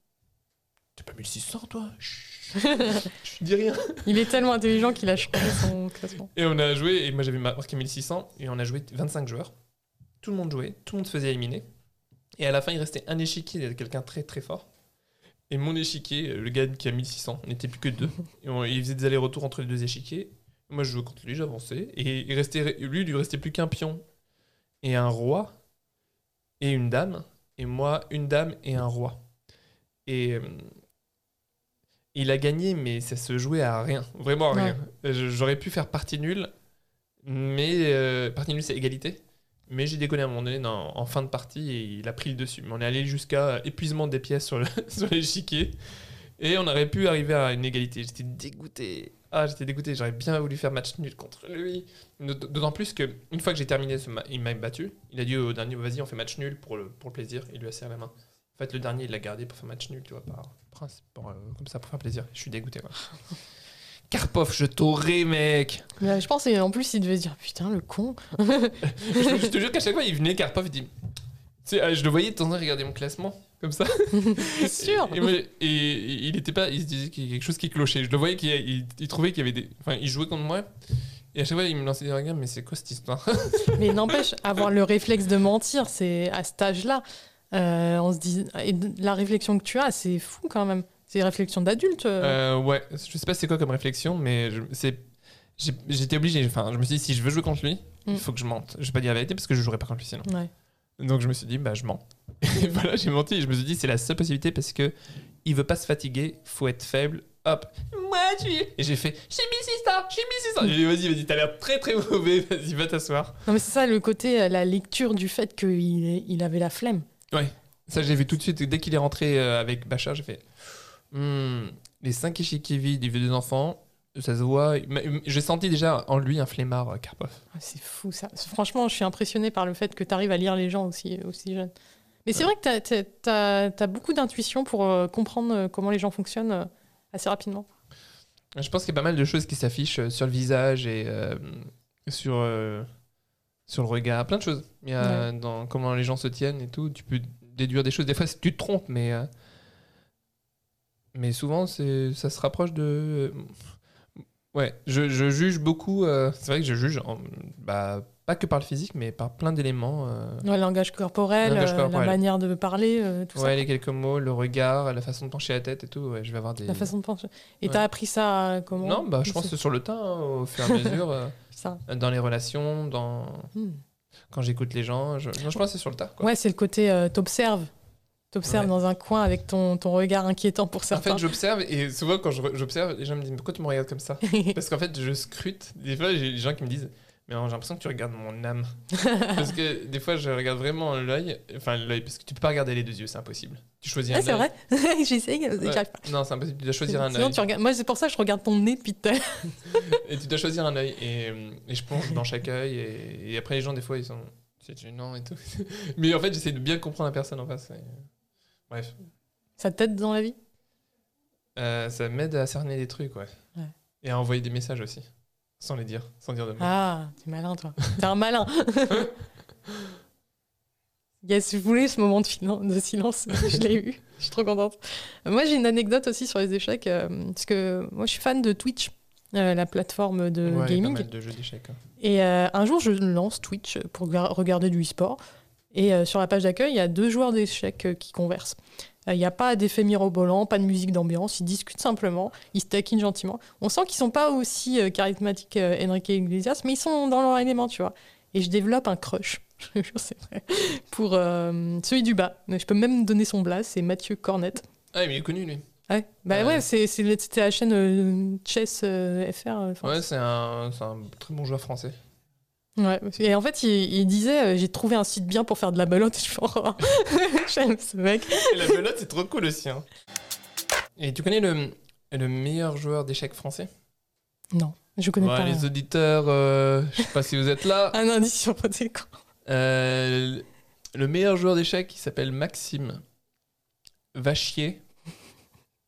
[SPEAKER 2] T'es pas 1600, toi? Je dis rien.
[SPEAKER 1] Il est tellement intelligent qu'il a changé son classement.
[SPEAKER 2] Et on a joué, et moi j'avais marqué 1600, et on a joué 25 joueurs. Tout le monde jouait, tout le monde se faisait éliminer. Et à la fin, il restait un échiquier de quelqu'un très très fort. Et mon échiquier, le gars qui a 1600, on n'était plus que deux. Et on- il faisait des allers-retours entre les deux échiquiers. Moi, je jouais contre lui, j'avançais. Et il restait, lui, il lui restait plus qu'un pion et un roi et une dame. Et moi, une dame et un roi. Et euh, il a gagné, mais ça se jouait à rien. Vraiment à rien. J'aurais pu faire partie nulle, mais euh, partie nulle, c'est égalité. Mais j'ai déconné à un moment donné dans- en fin de partie et il a pris le dessus. Mais on est allé jusqu'à épuisement des pièces sur le- sur l'échiquier. Et on aurait pu arriver à une égalité. J'étais dégoûté. Ah, j'étais dégoûté. J'aurais bien voulu faire match nul contre lui. D'aut- D'autant plus que une fois que j'ai terminé, ce ma- il m'a battu. Il a dit au dernier, vas-y, on fait match nul pour le, pour le plaisir. Il lui a serré la main. En fait, le dernier, il l'a gardé pour faire match nul, tu vois, par principe, pour, euh, comme ça, pour faire plaisir. Je suis dégoûté, quoi. Karpov, je t'aurais, mec.
[SPEAKER 1] Mais je pense, et en plus, il devait se dire Putain, le con.
[SPEAKER 2] je, je te jure qu'à chaque fois, il venait, Karpov, il dit. Tu sais, ah, je le voyais de temps en temps regarder mon classement, comme ça.
[SPEAKER 1] Sûr.
[SPEAKER 2] Et, moi, et- et il était pas, il se disait qu'il y avait quelque chose qui clochait. Je le voyais qu'il il, il trouvait qu'il y avait des, enfin, il jouait contre moi. Et à chaque fois, il me lançait des regards, mais c'est quoi cette histoire?
[SPEAKER 1] Mais n'empêche, avoir le réflexe de mentir, c'est à cet âge-là. euh, on se dit, et la réflexion que tu as, c'est fou quand même. C'est une réflexion d'adulte. euh.
[SPEAKER 2] Euh, Ouais, je sais pas c'est quoi comme réflexion, mais c'est, j'étais obligé. Enfin, je me suis dit, si je veux jouer contre lui,
[SPEAKER 1] Mm.
[SPEAKER 2] il faut que je mente. Je vais pas dire la vérité parce que je jouerai pas contre lui sinon.
[SPEAKER 1] Ouais.
[SPEAKER 2] Donc je me suis dit, bah je mens. Et voilà, j'ai menti. Je me suis dit, c'est la seule possibilité parce que il veut pas se fatiguer, faut être faible. Hop, moi tu es. Et j'ai fait, j'ai mis 6 stars, j'ai mis 6 stars. J'ai dit, vas-y, vas-y, t'as l'air très très mauvais, vas-y, va t'asseoir.
[SPEAKER 1] Non, mais c'est ça le côté, euh, la lecture du fait qu'il il avait la flemme.
[SPEAKER 2] Ça, j'ai vu tout de suite. Dès qu'il est rentré euh, avec Bachar, j'ai fait, Hmm, les 5 échiquiers vides, il veut des enfants. Ça se voit. J'ai senti déjà en lui un flemmard, euh, Karpov.
[SPEAKER 1] Ah, C'est fou ça. Franchement, je suis impressionnée par le fait que tu arrives à lire les gens aussi, aussi jeunes. Mais c'est vrai que tu as, beaucoup d'intuition pour euh, comprendre euh, comment les gens fonctionnent euh, assez rapidement.
[SPEAKER 2] Je pense qu'il y a pas mal de choses qui s'affichent sur le visage et euh, sur, sur le regard, plein de choses. Il y a dans comment les gens se tiennent et tout, tu peux déduire des choses. Des fois, tu te trompes, mais, mais souvent, ça se rapproche de. Ouais, je, je juge beaucoup. c'est vrai que je juge, en- bah, pas que par le physique, mais par plein d'éléments. euh,
[SPEAKER 1] Ouais, le langage corporel,
[SPEAKER 2] Langage
[SPEAKER 1] euh,
[SPEAKER 2] corporel.
[SPEAKER 1] la manière de parler, euh, tout
[SPEAKER 2] ouais, les quelques mots, le regard, la façon de pencher la tête et tout. Ouais, je vais avoir des.
[SPEAKER 1] La façon de penser. Et tu as appris ça euh, comment
[SPEAKER 2] Non, bah, je pense que sur le temps, hein, au fur et à mesure, euh,
[SPEAKER 1] ça.
[SPEAKER 2] dans les relations, dans.
[SPEAKER 1] Hmm.
[SPEAKER 2] quand j'écoute les gens. Je, non, je pense que c'est sur le. Quoi.
[SPEAKER 1] Ouais, c'est le côté euh, t'observes. T'observes
[SPEAKER 2] Ouais.
[SPEAKER 1] dans un coin avec ton, ton regard inquiétant pour
[SPEAKER 2] en
[SPEAKER 1] certains.
[SPEAKER 2] fait, j'observe et souvent quand j'observe, les gens me disent pourquoi tu me regardes comme ça? Parce qu'en fait, je scrute. Des fois, j'ai des gens qui me disent mais j'ai l'impression que tu regardes mon âme. parce que des fois, je regarde vraiment l'œil. Enfin, l'œil, parce que tu peux pas regarder les deux yeux, c'est impossible. Tu choisis
[SPEAKER 1] Ah,
[SPEAKER 2] un
[SPEAKER 1] c'est
[SPEAKER 2] œil.
[SPEAKER 1] vrai J'essaye,
[SPEAKER 2] Ouais.
[SPEAKER 1] pas.
[SPEAKER 2] Non, c'est impossible. Tu dois choisir un œil.
[SPEAKER 1] regardes... Moi, c'est pour ça que je regarde ton nez depuis tout à.
[SPEAKER 2] Et tu dois choisir un œil. Et, et je plonge dans chaque œil. Et, et après, les gens, des fois, ils sont. C'est gênant et tout. Mais en fait, j'essaie de bien comprendre la personne en face. Et- Bref.
[SPEAKER 1] Ça t'aide dans la vie?
[SPEAKER 2] Euh, ça m'aide à cerner des trucs, ouais.
[SPEAKER 1] Ouais.
[SPEAKER 2] Et à envoyer des messages aussi. Sans les dire, sans dire de mots.
[SPEAKER 1] Ah, t'es malin, toi. T'es un malin. yes, je voulais ce moment de, silence. je l'ai eu. Je suis trop contente. Moi, j'ai une anecdote aussi sur les échecs. euh, parce que moi, je suis fan de Twitch, euh, la plateforme de
[SPEAKER 2] Ouais,
[SPEAKER 1] gaming.
[SPEAKER 2] Pas mal de jeux d'échecs. hein.
[SPEAKER 1] Et euh, un jour, je lance Twitch pour gar- regarder du e-sport. Et sur la page d'accueil, il y a deux joueurs d'échecs qui conversent. Euh, Il n'y a pas d'effet mirobolant, pas de musique d'ambiance. Ils discutent simplement, ils se taquinent gentiment. On sent qu'ils sont pas aussi euh, charismatiques euh, Enrique Iglesias, mais ils sont dans leur élément, tu vois. Et je développe un crush, je c'est vrai, pour euh, celui du bas. Je peux même donner son blast, c'est Mathieu Cornette.
[SPEAKER 2] Ah, mais il est connu, lui.
[SPEAKER 1] Ouais, bah
[SPEAKER 2] Ouais.
[SPEAKER 1] ouais, c'était la chaîne euh, Chess euh, FR. euh.
[SPEAKER 2] Ouais, c'est un, c'est un très bon joueur français.
[SPEAKER 1] Ouais, et en fait, il, il disait euh, J'ai trouvé un site bien pour faire de la belote. Je Oh, J'aime ce mec.
[SPEAKER 2] Et la belote, c'est trop cool aussi. hein. Et tu connais le, le meilleur joueur d'échecs français?
[SPEAKER 1] Non, je connais
[SPEAKER 2] Ouais,
[SPEAKER 1] pas.
[SPEAKER 2] Les auditeurs, euh, je sais pas si vous êtes là.
[SPEAKER 1] Un indice sur Potéco.
[SPEAKER 2] Euh, le meilleur joueur d'échecs, il s'appelle Maxime Vachier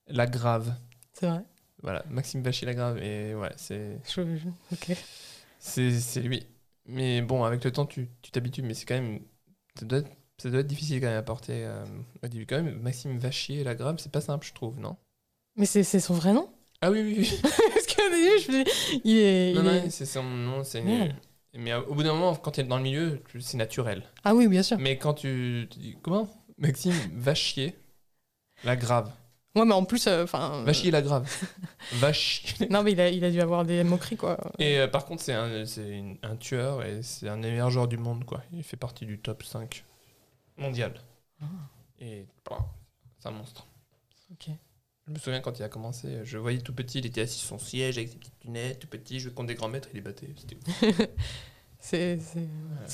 [SPEAKER 2] Lagrave.
[SPEAKER 1] C'est vrai.
[SPEAKER 2] Voilà, Maxime Vachier Lagrave. Et ouais, c'est.
[SPEAKER 1] Je- Ok.
[SPEAKER 2] C'est lui. Mais bon, avec le temps, tu tu t'habitues, mais c'est quand même. Ça doit, être, ça doit être difficile quand même à porter euh, au début. Quand même, Maxime Vachier et Lagrave, c'est pas simple, je trouve, non?
[SPEAKER 1] Mais c'est son vrai nom?
[SPEAKER 2] Ah oui, oui, oui.
[SPEAKER 1] Parce qu'au début, je me dis, il est.
[SPEAKER 2] non,
[SPEAKER 1] il
[SPEAKER 2] non,
[SPEAKER 1] est-
[SPEAKER 2] c'est son nom. c'est
[SPEAKER 1] Merde.
[SPEAKER 2] Mais euh, au bout d'un moment, quand tu es dans le milieu, c'est naturel.
[SPEAKER 1] Ah oui, bien sûr.
[SPEAKER 2] Mais quand tu, tu dis. Comment? Maxime Vachier Lagrave.
[SPEAKER 1] Ouais, mais en plus, euh, enfin.
[SPEAKER 2] Vachier Lagrave. Vachier.
[SPEAKER 1] non, mais il a, il a dû avoir des moqueries, quoi.
[SPEAKER 2] Et euh, par contre, c'est un, un tueur et c'est un des meilleurs joueurs du monde, quoi. Il fait partie du top 5 mondial.
[SPEAKER 1] Ah.
[SPEAKER 2] Et bah, c'est un monstre.
[SPEAKER 1] Ok.
[SPEAKER 2] Je me souviens quand il a commencé, je voyais tout petit, il était assis sur son siège avec ses petites lunettes, tout petit, je contre des grands maîtres, il les battait.
[SPEAKER 1] C'est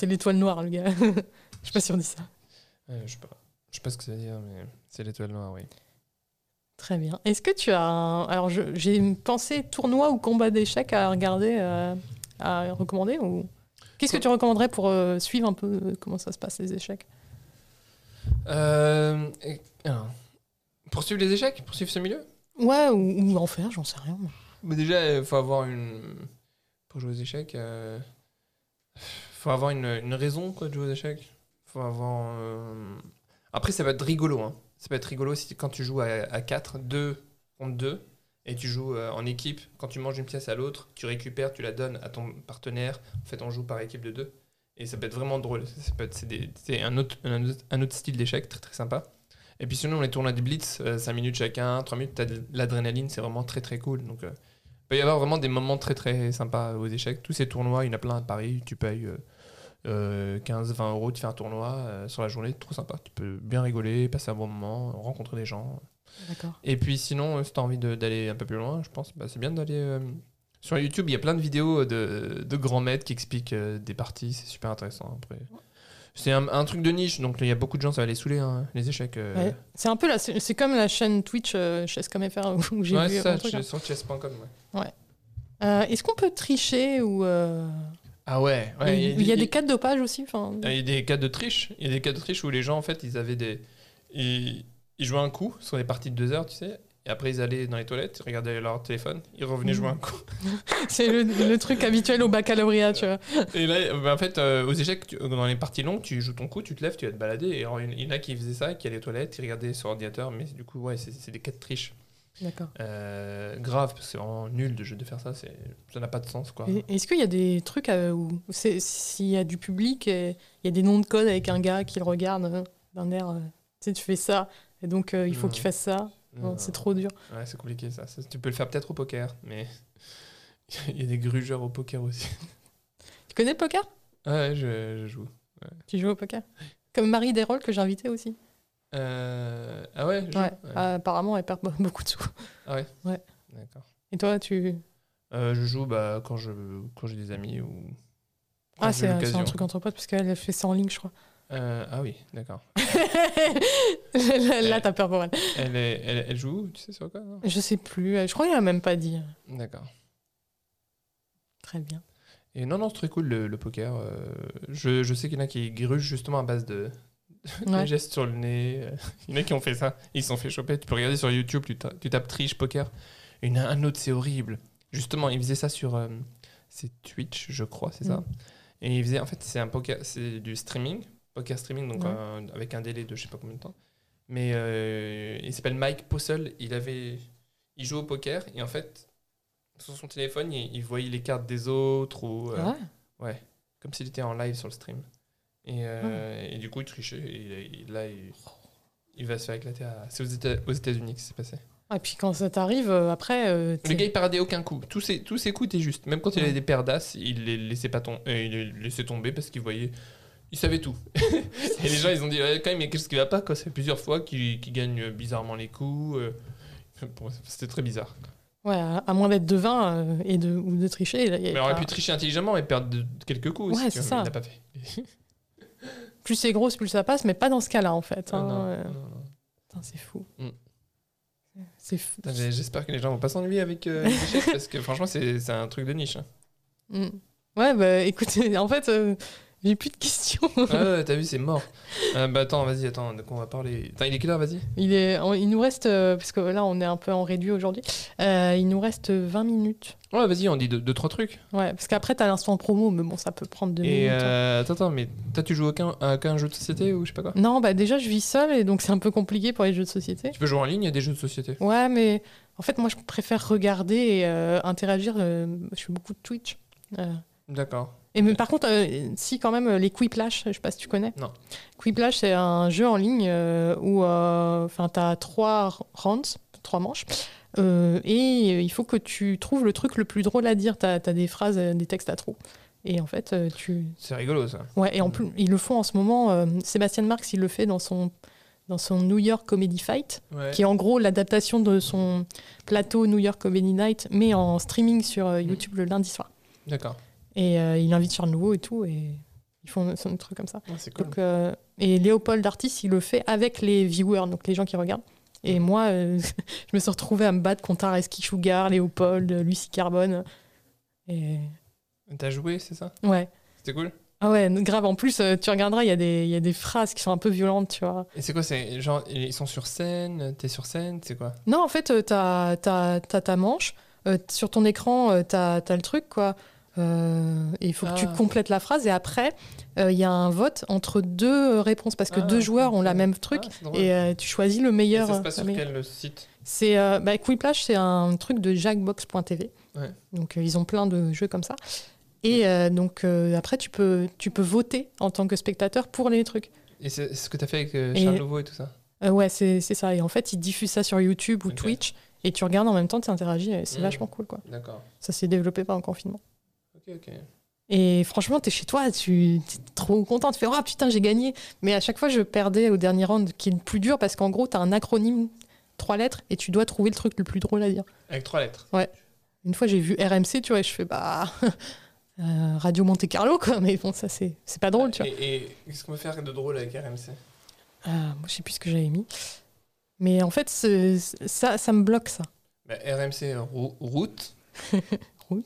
[SPEAKER 1] l'étoile noire, le gars. Je sais pas si on dit ça.
[SPEAKER 2] Euh, je sais pas. Je sais pas ce que ça veut dire, mais c'est l'étoile noire, oui.
[SPEAKER 1] Très bien. Est-ce que tu as un... Alors, j'ai pensé tournoi ou combat d'échecs à regarder, euh, à recommander ou... Qu'est-ce que tu recommanderais pour euh, suivre un peu euh, comment ça se passe, les échecs?
[SPEAKER 2] Euh, alors, poursuivre les échecs Poursuivre ce milieu?
[SPEAKER 1] Ouais, ou, ou en faire, j'en sais rien.
[SPEAKER 2] Mais déjà, il faut avoir une. Pour jouer aux échecs, il faut avoir une, une raison quoi, de jouer aux échecs. faut avoir. Après, ça va être rigolo. Hein. Ça peut être rigolo si quand tu joues à, à 4, 2 contre 2, et tu joues euh, en équipe. Quand tu manges une pièce à l'autre, tu récupères, tu la donnes à ton partenaire. En fait, on joue par équipe de deux. Et ça peut être vraiment drôle. C'est, des- un, autre, un, style d'échec très très sympa. Et puis sinon, les tournois de Blitz, 5 minutes chacun, 3 minutes, t'as de l'adrénaline, c'est vraiment très très cool. Donc, euh, il peut y avoir vraiment des moments très très sympas aux échecs. Tous ces tournois, il y en a plein à Paris. Tu payes euh, 15-20 euros, tu fais un tournoi euh, sur la journée, trop sympa. Tu peux bien rigoler, passer un bon moment, rencontrer des gens.
[SPEAKER 1] D'accord.
[SPEAKER 2] Et puis sinon, euh, si tu as envie d'aller un peu plus loin, je pense, bah, c'est bien d'aller. euh, sur YouTube, il y a plein de vidéos de, de grands maîtres qui expliquent euh, des parties, c'est super intéressant. Après. C'est un, un truc de niche, donc il y a beaucoup de gens, ça va les saouler, hein, les échecs. euh.
[SPEAKER 1] Ouais. C'est un peu la, c'est comme la chaîne Twitch euh, Chess comme FR où j'ai
[SPEAKER 2] Ouais,
[SPEAKER 1] vu
[SPEAKER 2] ça,
[SPEAKER 1] un truc, hein.
[SPEAKER 2] sur chess.com. ouais.
[SPEAKER 1] Euh, Est-ce qu'on peut tricher ou euh,
[SPEAKER 2] Ah ouais, ouais,
[SPEAKER 1] il y, a des cas de dopage aussi
[SPEAKER 2] Il y a des cas de triche. Il y a des cas de triche où les gens, en fait, ils avaient des. Ils, ils jouaient un coup sur des parties de deux heures, tu sais. Et après, ils allaient dans les toilettes, ils regardaient leur téléphone, ils revenaient jouer un coup.
[SPEAKER 1] C'est le, le truc habituel au baccalauréat, tu vois.
[SPEAKER 2] Et là, bah, en fait, euh, aux échecs, tu- dans les parties longues, tu joues ton coup, tu te lèves, tu vas te balader. Et alors, il y en a qui faisaient ça, qui allaient aux toilettes, ils regardaient sur ordinateur. Mais du coup, ouais, c'est des cas de triche.
[SPEAKER 1] D'accord.
[SPEAKER 2] Euh, grave, parce que c'est vraiment nul de, de faire ça. Ça n'a pas de sens, quoi.
[SPEAKER 1] Est-ce qu'il y a des trucs euh, où s'il y a du public, et il y a des noms de code avec un gars qui le regarde euh, d'un air, euh, tu sais, tu fais ça, et donc euh, il faut
[SPEAKER 2] Non.
[SPEAKER 1] qu'il fasse ça. Non,
[SPEAKER 2] Non,
[SPEAKER 1] c'est trop dur.
[SPEAKER 2] Ouais, c'est compliqué ça. Ça, Tu peux le faire peut-être au poker, mais il y a des grugeurs au poker aussi.
[SPEAKER 1] Tu connais le poker?
[SPEAKER 2] Ouais, je, je joue.
[SPEAKER 1] Tu joues au poker? Comme Marie Desrolles que j'ai invitée aussi.
[SPEAKER 2] Euh, Ah ouais, je
[SPEAKER 1] Ouais.
[SPEAKER 2] Ouais.
[SPEAKER 1] Ah, apparemment, elle perd be- beaucoup de sous.
[SPEAKER 2] Ah ouais
[SPEAKER 1] Ouais.
[SPEAKER 2] D'accord.
[SPEAKER 1] Et toi, tu.
[SPEAKER 2] Euh, je joue bah, quand je quand j'ai des amis ou. quand
[SPEAKER 1] Ah,
[SPEAKER 2] j'ai
[SPEAKER 1] c'est un truc entre potes parce qu'elle fait ça en ligne, je crois.
[SPEAKER 2] Euh, ah oui, d'accord.
[SPEAKER 1] là, là, t'as peur pour elle.
[SPEAKER 2] Elle, est, elle, elle joue où Tu sais sur quoi non?
[SPEAKER 1] Je sais plus. Je crois qu'elle a même pas dit.
[SPEAKER 2] D'accord.
[SPEAKER 1] Très bien.
[SPEAKER 2] Et non, non, c'est très cool le, le poker. euh, je, je sais qu'il y en a qui grugent justement à base de,
[SPEAKER 1] Ouais.
[SPEAKER 2] gestes sur le nez. euh, Il y en a qui ont fait ça. Ils se sont fait choper. Tu peux regarder sur YouTube, tu, ta- tu tapes triche poker. Et il y en a un autre, c'est horrible. Justement, il faisait ça sur. euh, c'est Twitch, je crois, c'est ça.
[SPEAKER 1] Mm.
[SPEAKER 2] Et il faisait. En fait, c'est un poker. C'est du streaming. Poker streaming, donc
[SPEAKER 1] Ouais.
[SPEAKER 2] euh, avec un délai de je sais pas combien de temps. Mais euh, il s'appelle Mike Possel. Il avait. Il joue au poker et en fait, sur son téléphone, il, il voyait les cartes des autres ou. euh,
[SPEAKER 1] Ouais.
[SPEAKER 2] Ouais, comme s'il était en live sur le stream. Et, euh, et du coup, il trichait. Et, là, il, il va se faire éclater. À... C'est aux Éta- aux États-Unis que c'est passé.
[SPEAKER 1] Et puis quand ça t'arrive, euh, après. euh,
[SPEAKER 2] Le gars, il paradait aucun coup. Tous ses, tous ses coups étaient justes. Même quand il avait des paires d'as, il les laissait pas tom- euh, il les laissait tomber parce qu'il voyait. Il savait tout. et les gens, ils ont dit ouais, quand même, il y a quelque chose qui va pas. Quoi? Ça fait plusieurs fois qu'il gagne bizarrement les coups. C'était très bizarre.
[SPEAKER 1] Ouais, à, moins d'être devin euh, et de, ou de tricher. il
[SPEAKER 2] Mais il aurait pu tricher intelligemment et perdre de- quelques coups.
[SPEAKER 1] Ouais,
[SPEAKER 2] aussi,
[SPEAKER 1] c'est ça.
[SPEAKER 2] Il l'a pas fait.
[SPEAKER 1] Plus c'est grosse, plus ça passe, mais pas dans ce cas-là en fait.
[SPEAKER 2] Ah,
[SPEAKER 1] hein,
[SPEAKER 2] non,
[SPEAKER 1] euh.
[SPEAKER 2] non, non.
[SPEAKER 1] Putain, c'est fou.
[SPEAKER 2] Mm.
[SPEAKER 1] C'est fou.
[SPEAKER 2] J'espère que les gens vont pas s'ennuyer avec euh, les parce que franchement, c'est c'est un truc de niche. hein.
[SPEAKER 1] Mm. Ouais, bah écoutez, en fait, euh, j'ai plus de questions.
[SPEAKER 2] Ah ouais, t'as vu, c'est mort. Euh, bah attends, vas-y, attends, de quoi on va parler Attends, il est quelle heure, vas-y?
[SPEAKER 1] Il, est, on- il nous reste, euh, parce que là on est un peu en réduit aujourd'hui, euh, il nous reste 20 minutes.
[SPEAKER 2] Ouais, vas-y, on dit deux, deux, trois trucs.
[SPEAKER 1] Ouais, parce qu'après t'as l'instant promo, mais bon, ça peut prendre deux
[SPEAKER 2] Et
[SPEAKER 1] minutes. hein.
[SPEAKER 2] attends, attends, mais toi, tu joues à aucun, à aucun jeu de société ou je sais pas quoi?
[SPEAKER 1] Non, bah déjà je vis seule et donc c'est un peu compliqué pour les jeux de société.
[SPEAKER 2] Tu peux jouer en ligne, il y a des jeux de société.
[SPEAKER 1] Ouais, mais en fait, moi je préfère regarder et interagir. je fais beaucoup de Twitch.
[SPEAKER 2] D'accord.
[SPEAKER 1] Et mais par contre, euh, si quand même euh, les Quiplash, je sais pas si tu connais.
[SPEAKER 2] Non.
[SPEAKER 1] Quiplash, c'est un jeu en ligne euh, où enfin tu as trois rounds, trois manches. et il faut que tu trouves le truc le plus drôle à dire. Tu as, des phrases, des textes à trop. Et en fait, tu.
[SPEAKER 2] C'est rigolo ça.
[SPEAKER 1] Ouais, et en plus, ils le font en ce moment. Sébastien Marx, il le fait dans son, dans son New York Comedy Fight,
[SPEAKER 2] Ouais.
[SPEAKER 1] qui est en gros l'adaptation de son plateau New York Comedy Night, mais en streaming sur euh, YouTube le lundi soir.
[SPEAKER 2] D'accord.
[SPEAKER 1] Et euh, il invite Charles Nouveau et tout. Et ils font des trucs comme ça.
[SPEAKER 2] Ah, cool.
[SPEAKER 1] Donc, euh, et Léopold Artis, il le fait avec les viewers, donc les gens qui regardent. Et moi, euh, je me suis retrouvée à me battre contre Areski Sugar, Léopold, Lucie Carbone. Et
[SPEAKER 2] T'as joué, c'est ça?
[SPEAKER 1] Ouais.
[SPEAKER 2] C'était cool?
[SPEAKER 1] Ah ouais, grave. En plus, euh, tu regarderas, il y, a des- y a des phrases qui sont un peu violentes, tu vois.
[SPEAKER 2] Et c'est quoi C'est genre, ils sont sur scène T'es sur scène C'est quoi?
[SPEAKER 1] Non, en fait, t'as as, ta manche. euh, sur ton écran, t'as as le truc, quoi. Euh, et il faut que tu
[SPEAKER 2] Ah.
[SPEAKER 1] complètes la phrase. Et après, euh, il y a un vote entre deux euh, réponses parce que
[SPEAKER 2] Ah,
[SPEAKER 1] deux joueurs ont la même truc.
[SPEAKER 2] Ah.
[SPEAKER 1] Et euh, tu choisis le
[SPEAKER 2] Et
[SPEAKER 1] meilleur.
[SPEAKER 2] ça se passe sur quel site?
[SPEAKER 1] C'est bah, Quiplash, c'est un truc de jackbox.tv.
[SPEAKER 2] Ouais.
[SPEAKER 1] Donc ils ont plein de jeux comme ça. Et donc après tu peux tu peux voter en tant que spectateur pour les trucs.
[SPEAKER 2] Et c'est ce que t'as fait avec
[SPEAKER 1] Et-
[SPEAKER 2] Charles Nouveau et tout ça?
[SPEAKER 1] ouais, c'est c'est ça. Et en fait ils diffusent ça sur YouTube ou. Twitch et tu regardes en même temps, tu interagis. et C'est
[SPEAKER 2] Mhm.
[SPEAKER 1] vachement cool quoi.
[SPEAKER 2] D'accord.
[SPEAKER 1] Ça s'est développé pendant le confinement.
[SPEAKER 2] Ok, ok.
[SPEAKER 1] Et franchement, t'es chez toi, tu es trop content, tu fais oh putain j'ai gagné. Mais à chaque fois je perdais au dernier round, qui est le plus dur parce qu'en gros t'as un acronyme trois lettres et tu dois trouver le truc le plus drôle à dire.
[SPEAKER 2] Avec trois lettres.
[SPEAKER 1] Une fois, j'ai vu RMC, tu vois, et je fais bah. euh, Radio Monte Carlo, quoi. Mais bon, ça, c'est c'est pas drôle, tu vois.
[SPEAKER 2] Et, et qu'est-ce qu'on peut faire de drôle avec RMC
[SPEAKER 1] Euh, moi, je sais plus ce que j'avais mis. Mais en fait, ça, ça me bloque, ça.
[SPEAKER 2] bah, RMC rou- route.
[SPEAKER 1] Route,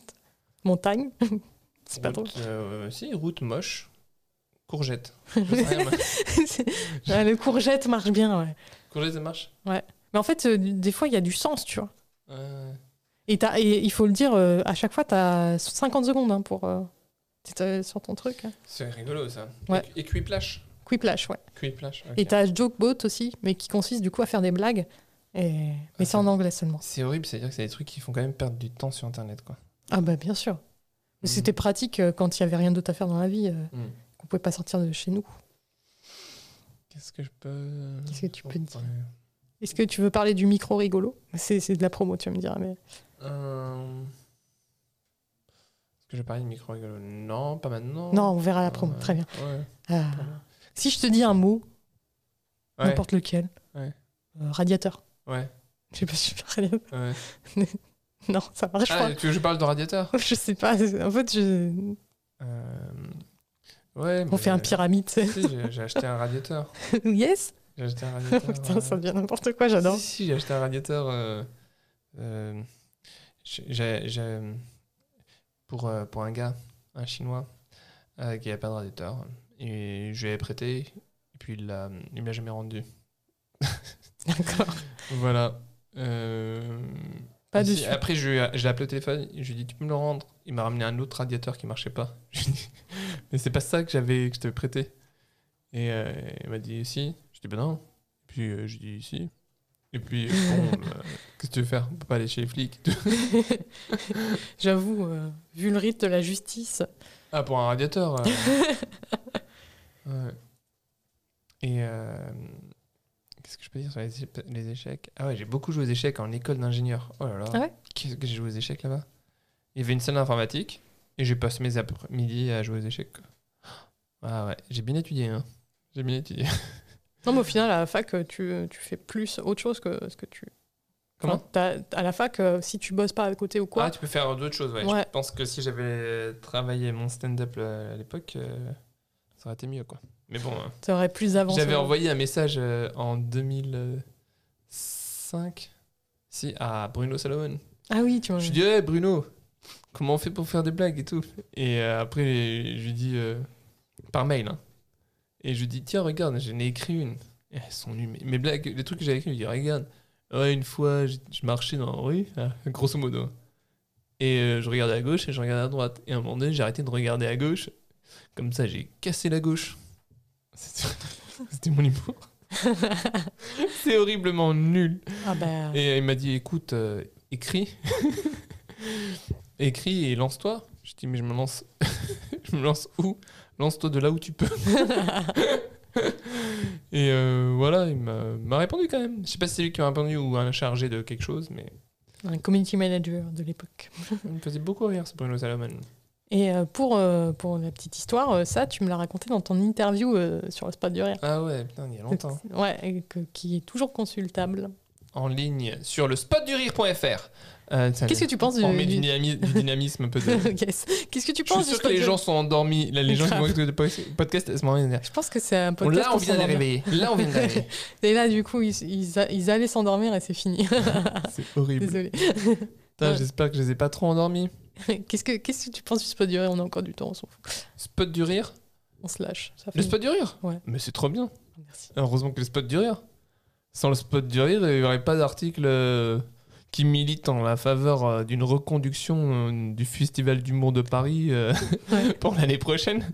[SPEAKER 1] montagne. c'est pas drôle.
[SPEAKER 2] euh, si, route moche. Courgette.
[SPEAKER 1] Ouais, le courgette marche bien, ouais.
[SPEAKER 2] Courgette, ça marche?
[SPEAKER 1] Mais en fait, euh, des fois, il y a du sens, tu vois.
[SPEAKER 2] Euh,
[SPEAKER 1] Et, il faut le dire, euh, à chaque fois, tu as 50 secondes hein, pour. euh, sur ton truc. hein.
[SPEAKER 2] C'est rigolo ça.
[SPEAKER 1] Ouais.
[SPEAKER 2] Et, et Quiplash.
[SPEAKER 1] Quiplash, ouais.
[SPEAKER 2] Quiplash. ok.
[SPEAKER 1] Et t'as Jokebot aussi, mais qui consiste du coup à faire des blagues. Et... Mais c'est en anglais seulement.
[SPEAKER 2] C'est horrible, c'est-à-dire que c'est des trucs qui font quand même perdre du temps sur internet quoi.
[SPEAKER 1] Ah bah bien sûr. C'était pratique euh, quand il y avait rien d'autre à faire dans la vie, euh,
[SPEAKER 2] Mhm.
[SPEAKER 1] qu'on pouvait pas sortir de chez nous.
[SPEAKER 2] Qu'est-ce que je peux.
[SPEAKER 1] Qu'est-ce que tu peux dire. Est-ce que tu veux parler du micro rigolo? C'est c'est de la promo, tu vas me dire. Mais...
[SPEAKER 2] Euh, Est-ce que je parlais de micro rigolo? Non, pas maintenant.
[SPEAKER 1] Non, on verra la promo. Très bien.
[SPEAKER 2] Ouais.
[SPEAKER 1] Ah. Si je te dis un mot,
[SPEAKER 2] Ouais.
[SPEAKER 1] n'importe lequel,
[SPEAKER 2] Ouais.
[SPEAKER 1] euh, radiateur.
[SPEAKER 2] Ouais.
[SPEAKER 1] Je sais pas si je radiateur.
[SPEAKER 2] ouais.
[SPEAKER 1] Non, ça marche
[SPEAKER 2] Ah, tu veux que je parle de radiateur?
[SPEAKER 1] Pas. Je sais pas. En fait, je...
[SPEAKER 2] Euh, Ouais.
[SPEAKER 1] on fait un pyramide. tu sais.
[SPEAKER 2] Si, j'ai- acheté un radiateur.
[SPEAKER 1] yes
[SPEAKER 2] J'ai acheté un radiateur.
[SPEAKER 1] Putain,
[SPEAKER 2] ouais.
[SPEAKER 1] ça devient n'importe quoi, j'adore.
[SPEAKER 2] Si, si, j'ai acheté un radiateur. euh, euh, j'ai- pour, euh, pour un gars, un chinois, euh, qui n'avait pas de radiateur. Et je lui ai prêté, et puis il me l'a jamais rendu.
[SPEAKER 1] D'accord.
[SPEAKER 2] Voilà. Euh,
[SPEAKER 1] Pas
[SPEAKER 2] si,
[SPEAKER 1] dessus.
[SPEAKER 2] Après, je, lui ai- je l'ai appelé au téléphone, je lui ai dit Tu peux me le rendre? Il m'a ramené un autre radiateur qui marchait pas. Je lui ai dit Mais c'est pas ça que j'avais que je t'avais prêté. Et euh, il m'a dit Si. Je dis Ben non. Puis euh, je dis Si. Et puis, bon, euh, qu'est-ce que tu veux faire? On peut pas aller chez les flics.
[SPEAKER 1] J'avoue, vu le rythme de la justice.
[SPEAKER 2] ah, pour un radiateur. Ouais. Et euh, qu'est-ce que je peux dire sur les, échecs? Ah ouais, j'ai beaucoup joué aux échecs en école d'ingénieur. Oh là là.
[SPEAKER 1] Ah ouais?
[SPEAKER 2] Qu'est-ce que j'ai joué aux échecs là-bas? Il y avait une salle d'informatique et j'ai passé mes après-midi à jouer aux échecs. Ah ouais, j'ai bien étudié. Hein. J'ai bien étudié.
[SPEAKER 1] Non, mais au final, à la fac, euh, tu, tu fais plus autre chose que ce que tu.
[SPEAKER 2] Comment?
[SPEAKER 1] Enfin, À la fac, euh, si tu bosses pas à côté ou quoi,
[SPEAKER 2] Ah, tu peux faire d'autres choses, ouais.
[SPEAKER 1] Ouais.
[SPEAKER 2] Je pense que si j'avais travaillé mon stand-up là, à l'époque, euh, ça aurait été mieux quoi. Mais bon, hein.
[SPEAKER 1] plus avancé.
[SPEAKER 2] j'avais envoyé un message euh, en 2005 si, à Bruno Salomon.
[SPEAKER 1] Ah oui, tu vois.
[SPEAKER 2] Je lui dis, hey, Bruno, comment on fait pour faire des blagues et tout? Et euh, après, je lui dis, euh, par mail, hein. Et je lui dis, tiens, regarde, j'en ai écrit une. Et elles sont nulles. Mes blagues, les trucs que j'avais écrits, je lui dis, regarde. Ouais, une fois, je, je marchais dans la rue, ah, grosso modo. Et euh, je regardais à gauche et je regardais à droite. Et à un moment donné, j'ai arrêté de regarder à gauche. Comme ça, j'ai cassé la gauche. C'était mon humour. C'est horriblement nul.
[SPEAKER 1] Ah bah.
[SPEAKER 2] Et il m'a dit écoute, euh, écris. écris et lance-toi. Je dis mais je me lance. je me lance où? Lance-toi de là où tu peux. et euh, voilà, il m'a m'a répondu quand même. Je sais pas si c'est lui qui m'a répondu ou un chargé de quelque chose, mais
[SPEAKER 1] Un community manager de l'époque.
[SPEAKER 2] il me faisait beaucoup rire ce Bruno Salomon.
[SPEAKER 1] Et euh, pour, euh, pour la petite histoire, euh, ça, tu me l'as raconté dans ton interview sur le spot du rire.
[SPEAKER 2] Ah ouais, putain, il y a longtemps.
[SPEAKER 1] Ouais, qui est toujours consultable.
[SPEAKER 2] en ligne sur le spotdurire.fr. Euh,
[SPEAKER 1] Qu'est-ce que tu penses du-
[SPEAKER 2] du,
[SPEAKER 1] du-
[SPEAKER 2] dynami- du dynamisme un peu. De...
[SPEAKER 1] Yes. Qu'est-ce que tu
[SPEAKER 2] Je suis
[SPEAKER 1] penses
[SPEAKER 2] sûr que les gens sont endormis. Là, les gens qui
[SPEAKER 1] Grave.
[SPEAKER 2] vont écouter le po- podcast, elles
[SPEAKER 1] Je pense que c'est un podcast.
[SPEAKER 2] Là, on vient de réveiller. Là, on vient de réveiller.
[SPEAKER 1] Et là, du coup, ils, ils a- ils allaient s'endormir et c'est fini.
[SPEAKER 2] C'est horrible.
[SPEAKER 1] Désolé.
[SPEAKER 2] J'espère que je les ai pas trop endormis.
[SPEAKER 1] Qu'est-ce que qu'est-ce que tu penses du spot du rire? On a encore du temps, on s'en fout.
[SPEAKER 2] Spot du rire?
[SPEAKER 1] On se lâche. Ça fait...
[SPEAKER 2] Le spot du rire?
[SPEAKER 1] Ouais.
[SPEAKER 2] Mais c'est trop bien.
[SPEAKER 1] Merci.
[SPEAKER 2] Heureusement que le spot du rire. Sans le spot du rire, il n'y aurait pas d'article euh, qui milite en la faveur euh, d'une reconduction euh, du Festival d'humour de Paris euh,
[SPEAKER 1] Ouais.
[SPEAKER 2] pour l'année prochaine.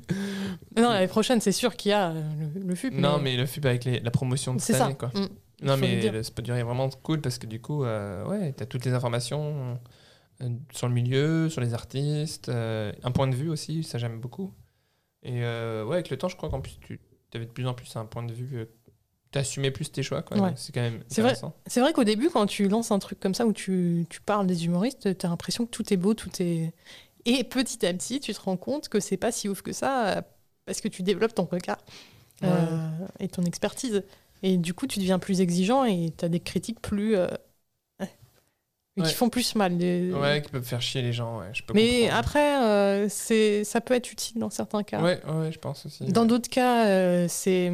[SPEAKER 1] Non, l'année prochaine, c'est sûr qu'il y a le, le FUP.
[SPEAKER 2] Non, mais le FUP avec les- la promotion de
[SPEAKER 1] c'est
[SPEAKER 2] cette
[SPEAKER 1] ça.
[SPEAKER 2] année. Quoi.
[SPEAKER 1] Mm.
[SPEAKER 2] Non, mais
[SPEAKER 1] le
[SPEAKER 2] spot du rire est vraiment cool parce que du coup, euh, ouais, tu as toutes les informations sur le milieu, sur les artistes, euh, un point de vue aussi, ça j'aime beaucoup. Et euh, ouais, avec le temps, je crois qu'en plus, tu avais de plus en plus un point de vue. tu assumais plus tes choix.
[SPEAKER 1] Ouais.
[SPEAKER 2] C'est quand même
[SPEAKER 1] C'est vrai.
[SPEAKER 2] intéressant.
[SPEAKER 1] C'est vrai qu'au début, quand tu lances un truc comme ça où tu, tu parles des humoristes, tu as l'impression que tout est beau, tout est. Et petit à petit, tu te rends compte que c'est pas si ouf que ça euh, parce que tu développes ton regard euh, et ton expertise. Et du coup, tu deviens plus exigeant et tu as des critiques plus. euh. Ouais. qui font plus mal.
[SPEAKER 2] Ouais, qui peuvent faire chier les gens, ouais, je peux
[SPEAKER 1] Mais
[SPEAKER 2] comprendre.
[SPEAKER 1] après, euh, c'est ça peut être utile dans certains cas.
[SPEAKER 2] Ouais, ouais, je pense aussi.
[SPEAKER 1] Dans d'autres cas, euh, c'est.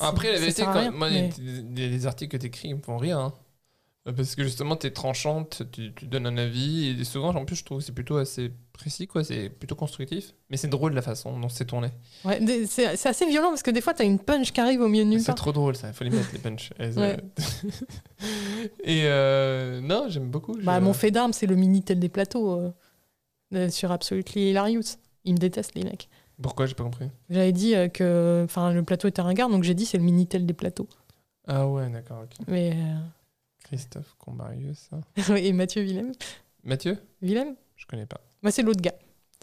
[SPEAKER 2] Après, la vérité, quand,
[SPEAKER 1] rien,
[SPEAKER 2] moi,
[SPEAKER 1] mais-
[SPEAKER 2] les, les- les articles que tu écris me font rire. hein. Parce que justement, tu es tranchante, tu, tu donnes un avis, et souvent, en plus, je trouve que c'est plutôt assez précis, quoi. C'est plutôt constructif. Mais c'est drôle la façon dont c'est tourné.
[SPEAKER 1] Ouais, c'est c'est assez violent parce que des fois, tu as une punch qui arrive au milieu de nulle
[SPEAKER 2] C'est trop drôle, ça. Il faut les mettre, les punchs. Elles,
[SPEAKER 1] Ouais.
[SPEAKER 2] et euh, non, j'aime beaucoup.
[SPEAKER 1] Bah,
[SPEAKER 2] je-
[SPEAKER 1] mon fait d'armes, c'est le Minitel des plateaux euh, euh, sur Absolutely Hilarious. Ils me détestent, les mecs.
[SPEAKER 2] Pourquoi J'ai pas compris.
[SPEAKER 1] J'avais dit euh, que le plateau était ringard, donc j'ai dit c'est le Minitel des plateaux.
[SPEAKER 2] Ah ouais, d'accord, ok.
[SPEAKER 1] Mais,
[SPEAKER 2] Christophe Combarius, ça.
[SPEAKER 1] Et Mathieu Willem
[SPEAKER 2] Mathieu?
[SPEAKER 1] Willem?
[SPEAKER 2] Je connais pas.
[SPEAKER 1] bah, C'est l'autre gars.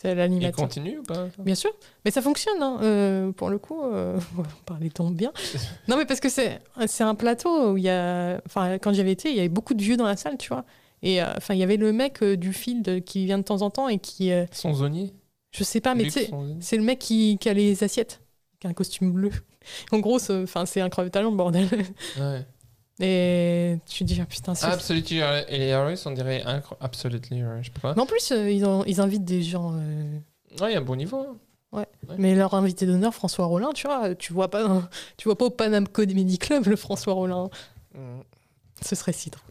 [SPEAKER 1] C'est
[SPEAKER 2] Il
[SPEAKER 1] l'animateur.
[SPEAKER 2] continue ou pas
[SPEAKER 1] Bien sûr, mais ça fonctionne, hein, euh, pour le coup, euh, parlez donc bien. Non, mais parce que c'est un plateau où il y a. Enfin, quand j'y avais été, il y avait beaucoup de vieux dans la salle, tu vois. Et euh, enfin, il y avait le mec euh, du field qui vient de temps en temps et qui.
[SPEAKER 2] Son zonier
[SPEAKER 1] je sais pas, mais tu sais, c'est le mec qui, qui a les assiettes, qui a un costume bleu. En gros, c'est enfin, c'est incroyable talent, le bordel.
[SPEAKER 2] Ouais.
[SPEAKER 1] Et tu dis, ah, putain, c'est.
[SPEAKER 2] Absolutely Hilarious, on dirait incro- Absolutely je sais pas.
[SPEAKER 1] Mais en plus, euh, ils, ont- ils invitent des gens. euh,
[SPEAKER 2] Ouais, il y a un bon niveau. hein. Ouais.
[SPEAKER 1] Mais leur invité d'honneur, François Rollin, tu vois, tu vois pas, tu vois pas au Panam Comedy Club le François Rollin. Ce serait si drôle.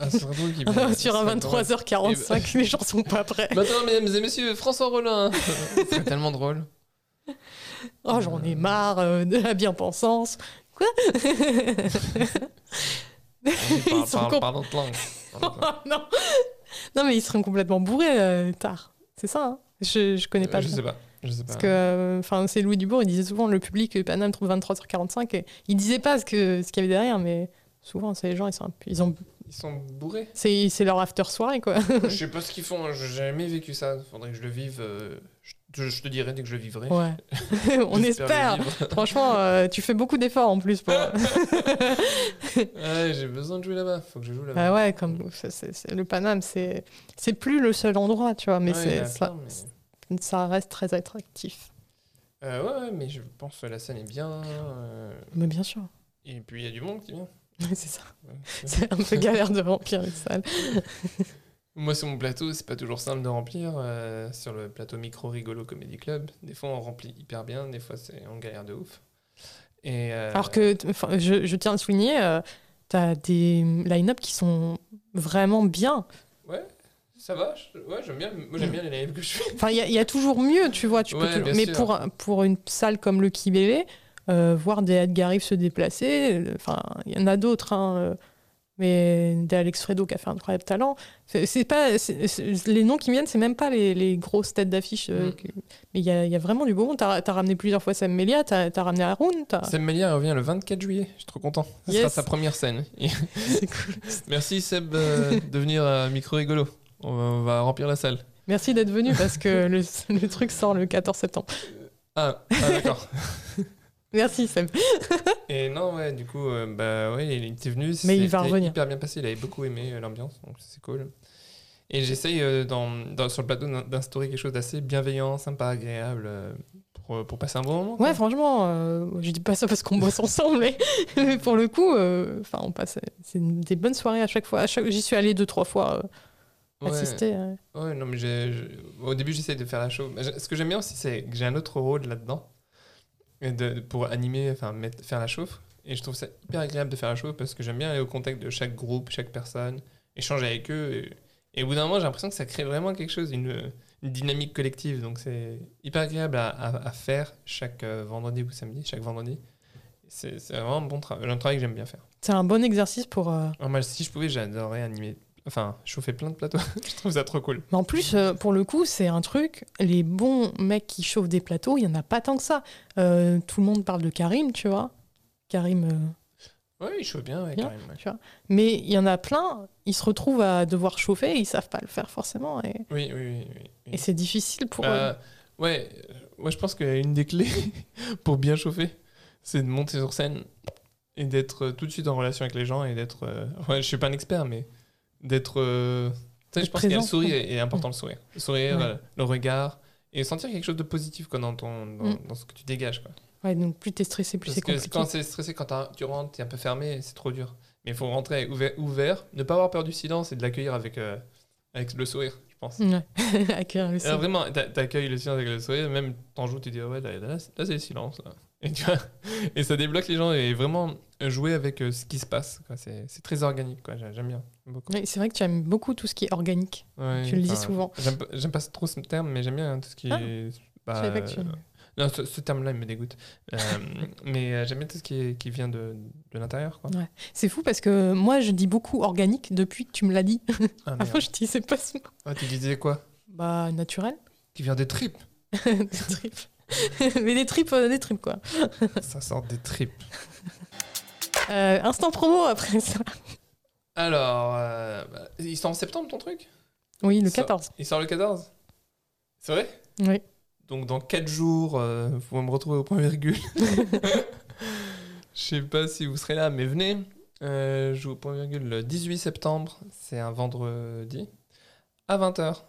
[SPEAKER 2] Ah, c'est drôle qu'il
[SPEAKER 1] Sur un 23h45, les gens sont pas prêts.
[SPEAKER 2] Maintenant, mesdames et messieurs, François Rollin. c'est tellement drôle.
[SPEAKER 1] Oh, j'en ai marre euh, de la bien-pensance. Quoi? Ils sont com-
[SPEAKER 2] Pardon de langue.
[SPEAKER 1] Oh, non. non, mais ils seront complètement bourrés euh, tard. C'est ça, hein je, je connais pas.
[SPEAKER 2] Je sais pas. Je sais pas.
[SPEAKER 1] Parce que, euh, c'est Louis Dubourg, il disait souvent le public Paname trouve 23h45 et il disait pas ce que ce qu'il y avait derrière, mais souvent c'est les gens ils sont ils ont
[SPEAKER 2] Ils sont bourrés.
[SPEAKER 1] c'est c'est leur after soirée quoi.
[SPEAKER 2] je sais pas ce qu'ils font. hein. J'ai jamais vécu ça. Faudrait que je le vive. euh, Je, te dirai dès que je le vivrai.
[SPEAKER 1] Ouais, on espère. Franchement, euh, tu fais beaucoup d'efforts en plus pour.
[SPEAKER 2] ouais, j'ai besoin de jouer là-bas. Faut que je joue là-bas.
[SPEAKER 1] ah ouais, comme le Paname, c'est c'est plus le seul endroit, tu vois, mais
[SPEAKER 2] Ouais,
[SPEAKER 1] ça,
[SPEAKER 2] plein, mais-
[SPEAKER 1] ça reste très attractif.
[SPEAKER 2] Euh, ouais, ouais, mais je pense que la scène est bien. euh,
[SPEAKER 1] Mais bien sûr,
[SPEAKER 2] Et puis il y a du monde qui vient.
[SPEAKER 1] c'est ça. C'est un peu galère de remplir une salle.
[SPEAKER 2] Moi, sur mon plateau, c'est pas toujours simple de remplir. euh, sur le plateau Micro Rigolo Comedy Club, des fois on remplit hyper bien, des fois c'est en galère de ouf. Et, euh,
[SPEAKER 1] Alors que, je, je tiens à souligner, euh, t'as des line-up qui sont vraiment bien.
[SPEAKER 2] Ouais, ça va. je- Ouais, j'aime bien. Moi, j'aime bien les lives que je fais.
[SPEAKER 1] Enfin, il y, a- il y a toujours mieux, tu vois. Tu peux toujours- Mais
[SPEAKER 2] sûr.
[SPEAKER 1] pour, pour une salle comme le Kibélé, euh, voir des Edgar Rive se déplacer, enfin, il y en a d'autres, hein, mais des Alex Fredo qui a fait un incroyable talent. C'est pas, les noms qui me viennent, c'est même pas les, les grosses têtes d'affiche. euh,
[SPEAKER 2] Mm.
[SPEAKER 1] mais il y a, il y a vraiment du beau monde. T'as as ramené plusieurs fois Sam Melia, t'as as ramené Haroun. t'as-
[SPEAKER 2] Seb Melia revient le 24 juillet. Je suis trop content. Ce sera sa première scène.
[SPEAKER 1] C'est cool.
[SPEAKER 2] Merci Seb euh, de venir à Micro Rigolo. On va, on va remplir la salle.
[SPEAKER 1] Merci d'être venu parce que le, le truc sort le 14 septembre.
[SPEAKER 2] Ah, ah, d'accord.
[SPEAKER 1] Merci Sam.
[SPEAKER 2] Et non, ouais, du coup, euh, bah ouais, il était venu.
[SPEAKER 1] Mais il va revenir.
[SPEAKER 2] hyper bien passé. Il avait beaucoup aimé euh, l'ambiance, donc c'est cool. Et j'essaye euh, dans, dans- sur le plateau d'in- d'instaurer quelque chose d'assez bienveillant, sympa, agréable. pour, pour passer un bon moment.
[SPEAKER 1] Ouais, franchement, je dis pas ça parce qu'on bosse ensemble, mais, mais pour le coup, enfin, on passe, c'est des bonnes soirées à chaque fois. À chaque, j'y suis allée deux, trois fois
[SPEAKER 2] Ouais.
[SPEAKER 1] assister.
[SPEAKER 2] Ouais, non, mais au début, j'essaye de faire la show. Ce que j'aime bien aussi, c'est que j'ai un autre rôle là-dedans de, pour animer, enfin, mettre- faire la chauffe. Et je trouve ça hyper agréable de faire la show parce que j'aime bien aller au contact de chaque groupe, chaque personne, échanger avec eux. Et, et au bout d'un moment, j'ai l'impression que ça crée vraiment quelque chose, une, une dynamique collective. Donc, c'est hyper agréable à, à- à faire chaque euh, vendredi ou samedi, chaque vendredi. C'est c'est vraiment un bon travail, un travail que j'aime bien faire.
[SPEAKER 1] C'est un bon exercice pour. euh,
[SPEAKER 2] Alors, moi, si je pouvais, j'adorerais animer, enfin, chauffer plein de plateaux. je trouve ça trop cool.
[SPEAKER 1] Mais en plus, euh, pour le coup, c'est un truc. Les bons mecs qui chauffent des plateaux, il y en a pas tant que ça. Euh, tout le monde parle de Karim, tu vois. Karim. euh,
[SPEAKER 2] Ouais, il chauffe bien, ouais,
[SPEAKER 1] Bien.
[SPEAKER 2] carrément. ouais.
[SPEAKER 1] tu vois. Mais il y en a plein, ils se retrouvent à devoir chauffer et ils savent pas le faire forcément. Et,
[SPEAKER 2] Oui, oui, oui. oui, oui.
[SPEAKER 1] et c'est difficile pour eux.
[SPEAKER 2] Euh, ouais, moi je pense qu'une des clés pour bien chauffer, c'est de monter sur scène et d'être tout de suite en relation avec les gens et d'être. Ouais, je suis pas un expert, mais d'être. euh, Tu sais, je pense qu'il y a le sourire est important le sourire. Le sourire,
[SPEAKER 1] Ouais.
[SPEAKER 2] euh, le regard et sentir quelque chose de positif quoi, dans, ton, dans,
[SPEAKER 1] Mm.
[SPEAKER 2] dans ce que tu dégages. Quoi.
[SPEAKER 1] Ouais, donc plus t'es stressé, plus
[SPEAKER 2] Parce
[SPEAKER 1] c'est
[SPEAKER 2] que
[SPEAKER 1] compliqué.
[SPEAKER 2] quand c'est stressé, quand tu rentres, t'es un peu fermé, c'est trop dur. Mais il faut rentrer ouvert, ouvert, ne pas avoir peur du silence et de l'accueillir avec, euh, avec le sourire, je pense.
[SPEAKER 1] Ouais. Accueillir le
[SPEAKER 2] Alors
[SPEAKER 1] son.
[SPEAKER 2] vraiment, t'a- t'accueilles le silence avec le sourire, même t'en joues, tu dis ouais, là, là, là, c'est le silence. Là. Et, tu vois, et ça débloque les gens et vraiment jouer avec euh, ce qui se passe. C'est très organique, quoi. J'aime bien.
[SPEAKER 1] Oui, c'est vrai que tu aimes beaucoup tout ce qui est organique.
[SPEAKER 2] Ouais,
[SPEAKER 1] Tu le dis souvent.
[SPEAKER 2] J'aime pas- trop ce terme, mais j'aime bien tout ce qui
[SPEAKER 1] Ah,
[SPEAKER 2] est. bah,
[SPEAKER 1] Je savais pas que tu
[SPEAKER 2] euh, non, ce, ce terme-là, il me dégoûte. Euh, mais euh, j'aime bien tout ce qui, est- qui vient de, de l'intérieur. quoi.
[SPEAKER 1] C'est fou parce que moi, je dis beaucoup organique depuis que tu me l'as dit.
[SPEAKER 2] Ah.
[SPEAKER 1] Avant, je disais pas ce mot.
[SPEAKER 2] Ah, tu disais quoi?
[SPEAKER 1] Bah, naturel.
[SPEAKER 2] Qui vient des tripes.
[SPEAKER 1] des tripes. Mais des tripes, euh, des tripes, quoi.
[SPEAKER 2] Ça sort des tripes.
[SPEAKER 1] Euh, instant promo après ça.
[SPEAKER 2] Alors, euh, bah, il sort en septembre ton truc?
[SPEAKER 1] Oui, le
[SPEAKER 2] Ça-
[SPEAKER 1] 14.
[SPEAKER 2] Il sort le 14 C'est vrai?
[SPEAKER 1] Oui.
[SPEAKER 2] Donc dans 4 jours, euh, vous pouvez me retrouver au point virgule. Je sais pas si vous serez là, mais venez. Euh, je joue au point virgule le 18 septembre, c'est un vendredi, à 20h.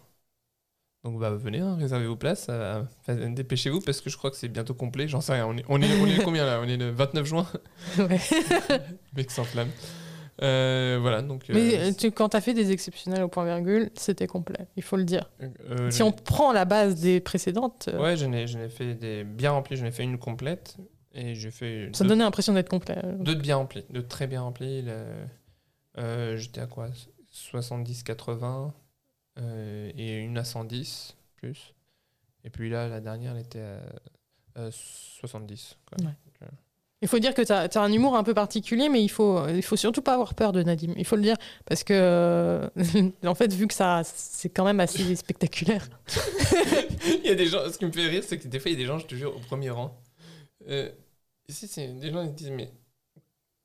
[SPEAKER 2] Donc bah venez, hein, réservez vos places, euh, dépêchez-vous parce que je crois que c'est bientôt complet, j'en sais rien. On est, on, est, on est combien là? On est le 29 juin?
[SPEAKER 1] Ouais.
[SPEAKER 2] Mec s'enflamme. Euh, voilà, donc... euh,
[SPEAKER 1] Mais euh, tu, quand t'as fait des exceptionnels au point virgule, c'était complet, il faut le dire. Si on prend la base des précédentes,
[SPEAKER 2] Ouais, j'en ai, j'en ai fait des bien remplis, j'en ai fait une complète et j'ai fait
[SPEAKER 1] ça
[SPEAKER 2] deux,
[SPEAKER 1] donnait l'impression d'être complet.
[SPEAKER 2] deux de bien remplis, de très bien remplis. J'étais à quoi? 70-80 euh, et une à 110 plus. Et puis là, la dernière, elle était à euh, 70. quoi.
[SPEAKER 1] Ouais. Il faut dire que tu as, un humour un peu particulier, mais il faut, il faut surtout pas avoir peur de Nadim. Il faut le dire. Parce que, euh, en fait, vu que ça, c'est quand même assez spectaculaire.
[SPEAKER 2] il y a des gens, ce qui me fait rire, c'est que des fois, il y a des gens, je te jure, au premier rang. Euh, ici, c'est des gens, ils disent, mais.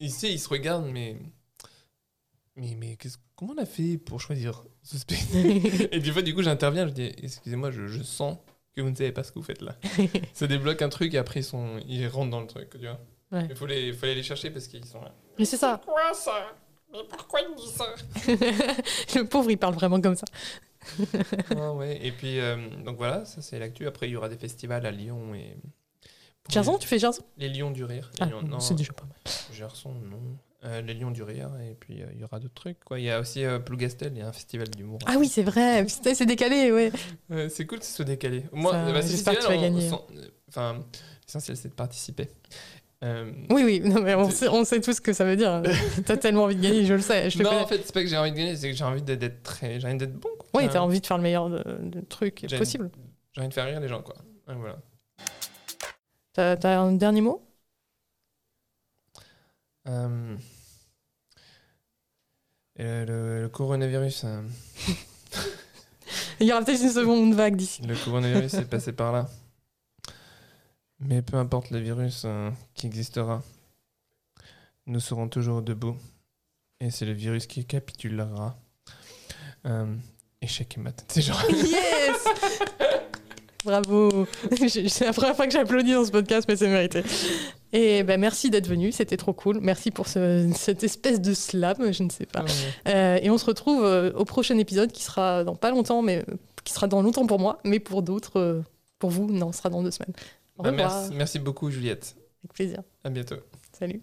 [SPEAKER 2] Ici, ils se regardent, mais. Mais, mais comment on a fait pour choisir ce spectacle Et des fois, du coup, j'interviens, je dis, excusez-moi, je, je sens que vous ne savez pas ce que vous faites là. Ça débloque un truc et après, ils, sont, ils rentrent dans le truc, tu vois.
[SPEAKER 1] Ouais.
[SPEAKER 2] Il faut, les, faut aller les chercher parce qu'ils sont là.
[SPEAKER 1] Mais c'est ça.
[SPEAKER 2] Quoi ça? Mais pourquoi il dit ça?
[SPEAKER 1] Le pauvre, il parle vraiment comme ça.
[SPEAKER 2] Ah ouais. Et puis, euh, donc voilà, ça c'est l'actu. Après, il y aura des festivals à Lyon et.
[SPEAKER 1] Gerson, tu fais Gerson
[SPEAKER 2] Les Lions du Rire.
[SPEAKER 1] Ah,
[SPEAKER 2] Lions- non,
[SPEAKER 1] C'est déjà pas mal.
[SPEAKER 2] Gerson, non. Euh, les Lions du Rire, et puis euh, il y aura d'autres trucs. Quoi. Il y a aussi euh, Plougastel, il y a un festival d'humour.
[SPEAKER 1] Ah oui, c'est vrai. C'est décalé, ouais.
[SPEAKER 2] C'est cool que ce soit décalé. Moi,
[SPEAKER 1] Ça,
[SPEAKER 2] bah,
[SPEAKER 1] j'espère que tu vas gagner.
[SPEAKER 2] euh, Enfin, l'essentiel c'est de participer. Euh,
[SPEAKER 1] Oui, oui. Non, mais on sait, on sait tout ce que ça veut dire. T'as tellement envie de gagner, je le sais. Je
[SPEAKER 2] non,
[SPEAKER 1] connais.
[SPEAKER 2] en fait, c'est pas que j'ai envie de gagner, c'est que j'ai envie d'être- très, j'ai envie d'être bon. quoi.
[SPEAKER 1] Oui, t'as envie de faire le meilleur de, de trucs
[SPEAKER 2] J'ai-
[SPEAKER 1] possible.
[SPEAKER 2] J'ai envie de faire rire les gens, quoi. Voilà.
[SPEAKER 1] T'as t'as un dernier mot?
[SPEAKER 2] Euh, et le, le- le coronavirus, euh,
[SPEAKER 1] Il y aura peut-être une seconde vague d'ici.
[SPEAKER 2] le coronavirus est passé par là. Mais peu importe le virus euh, qui existera, nous serons toujours debout. Et c'est le virus qui capitulera. Échec et mat. C'est genre.
[SPEAKER 1] Yes Bravo C'est la première fois que j'applaudis dans ce podcast, mais c'est mérité. Et ben merci d'être venu, c'était trop cool. Merci pour ce- cette espèce de slam, je ne sais pas. Euh, et on se retrouve euh, au prochain épisode qui sera dans pas longtemps, mais qui sera dans longtemps pour moi, mais pour d'autres, euh, pour vous, non, ce sera dans deux semaines. Au
[SPEAKER 2] Bah, merci, merci beaucoup, Juliette.
[SPEAKER 1] Avec plaisir.
[SPEAKER 2] À bientôt.
[SPEAKER 1] Salut.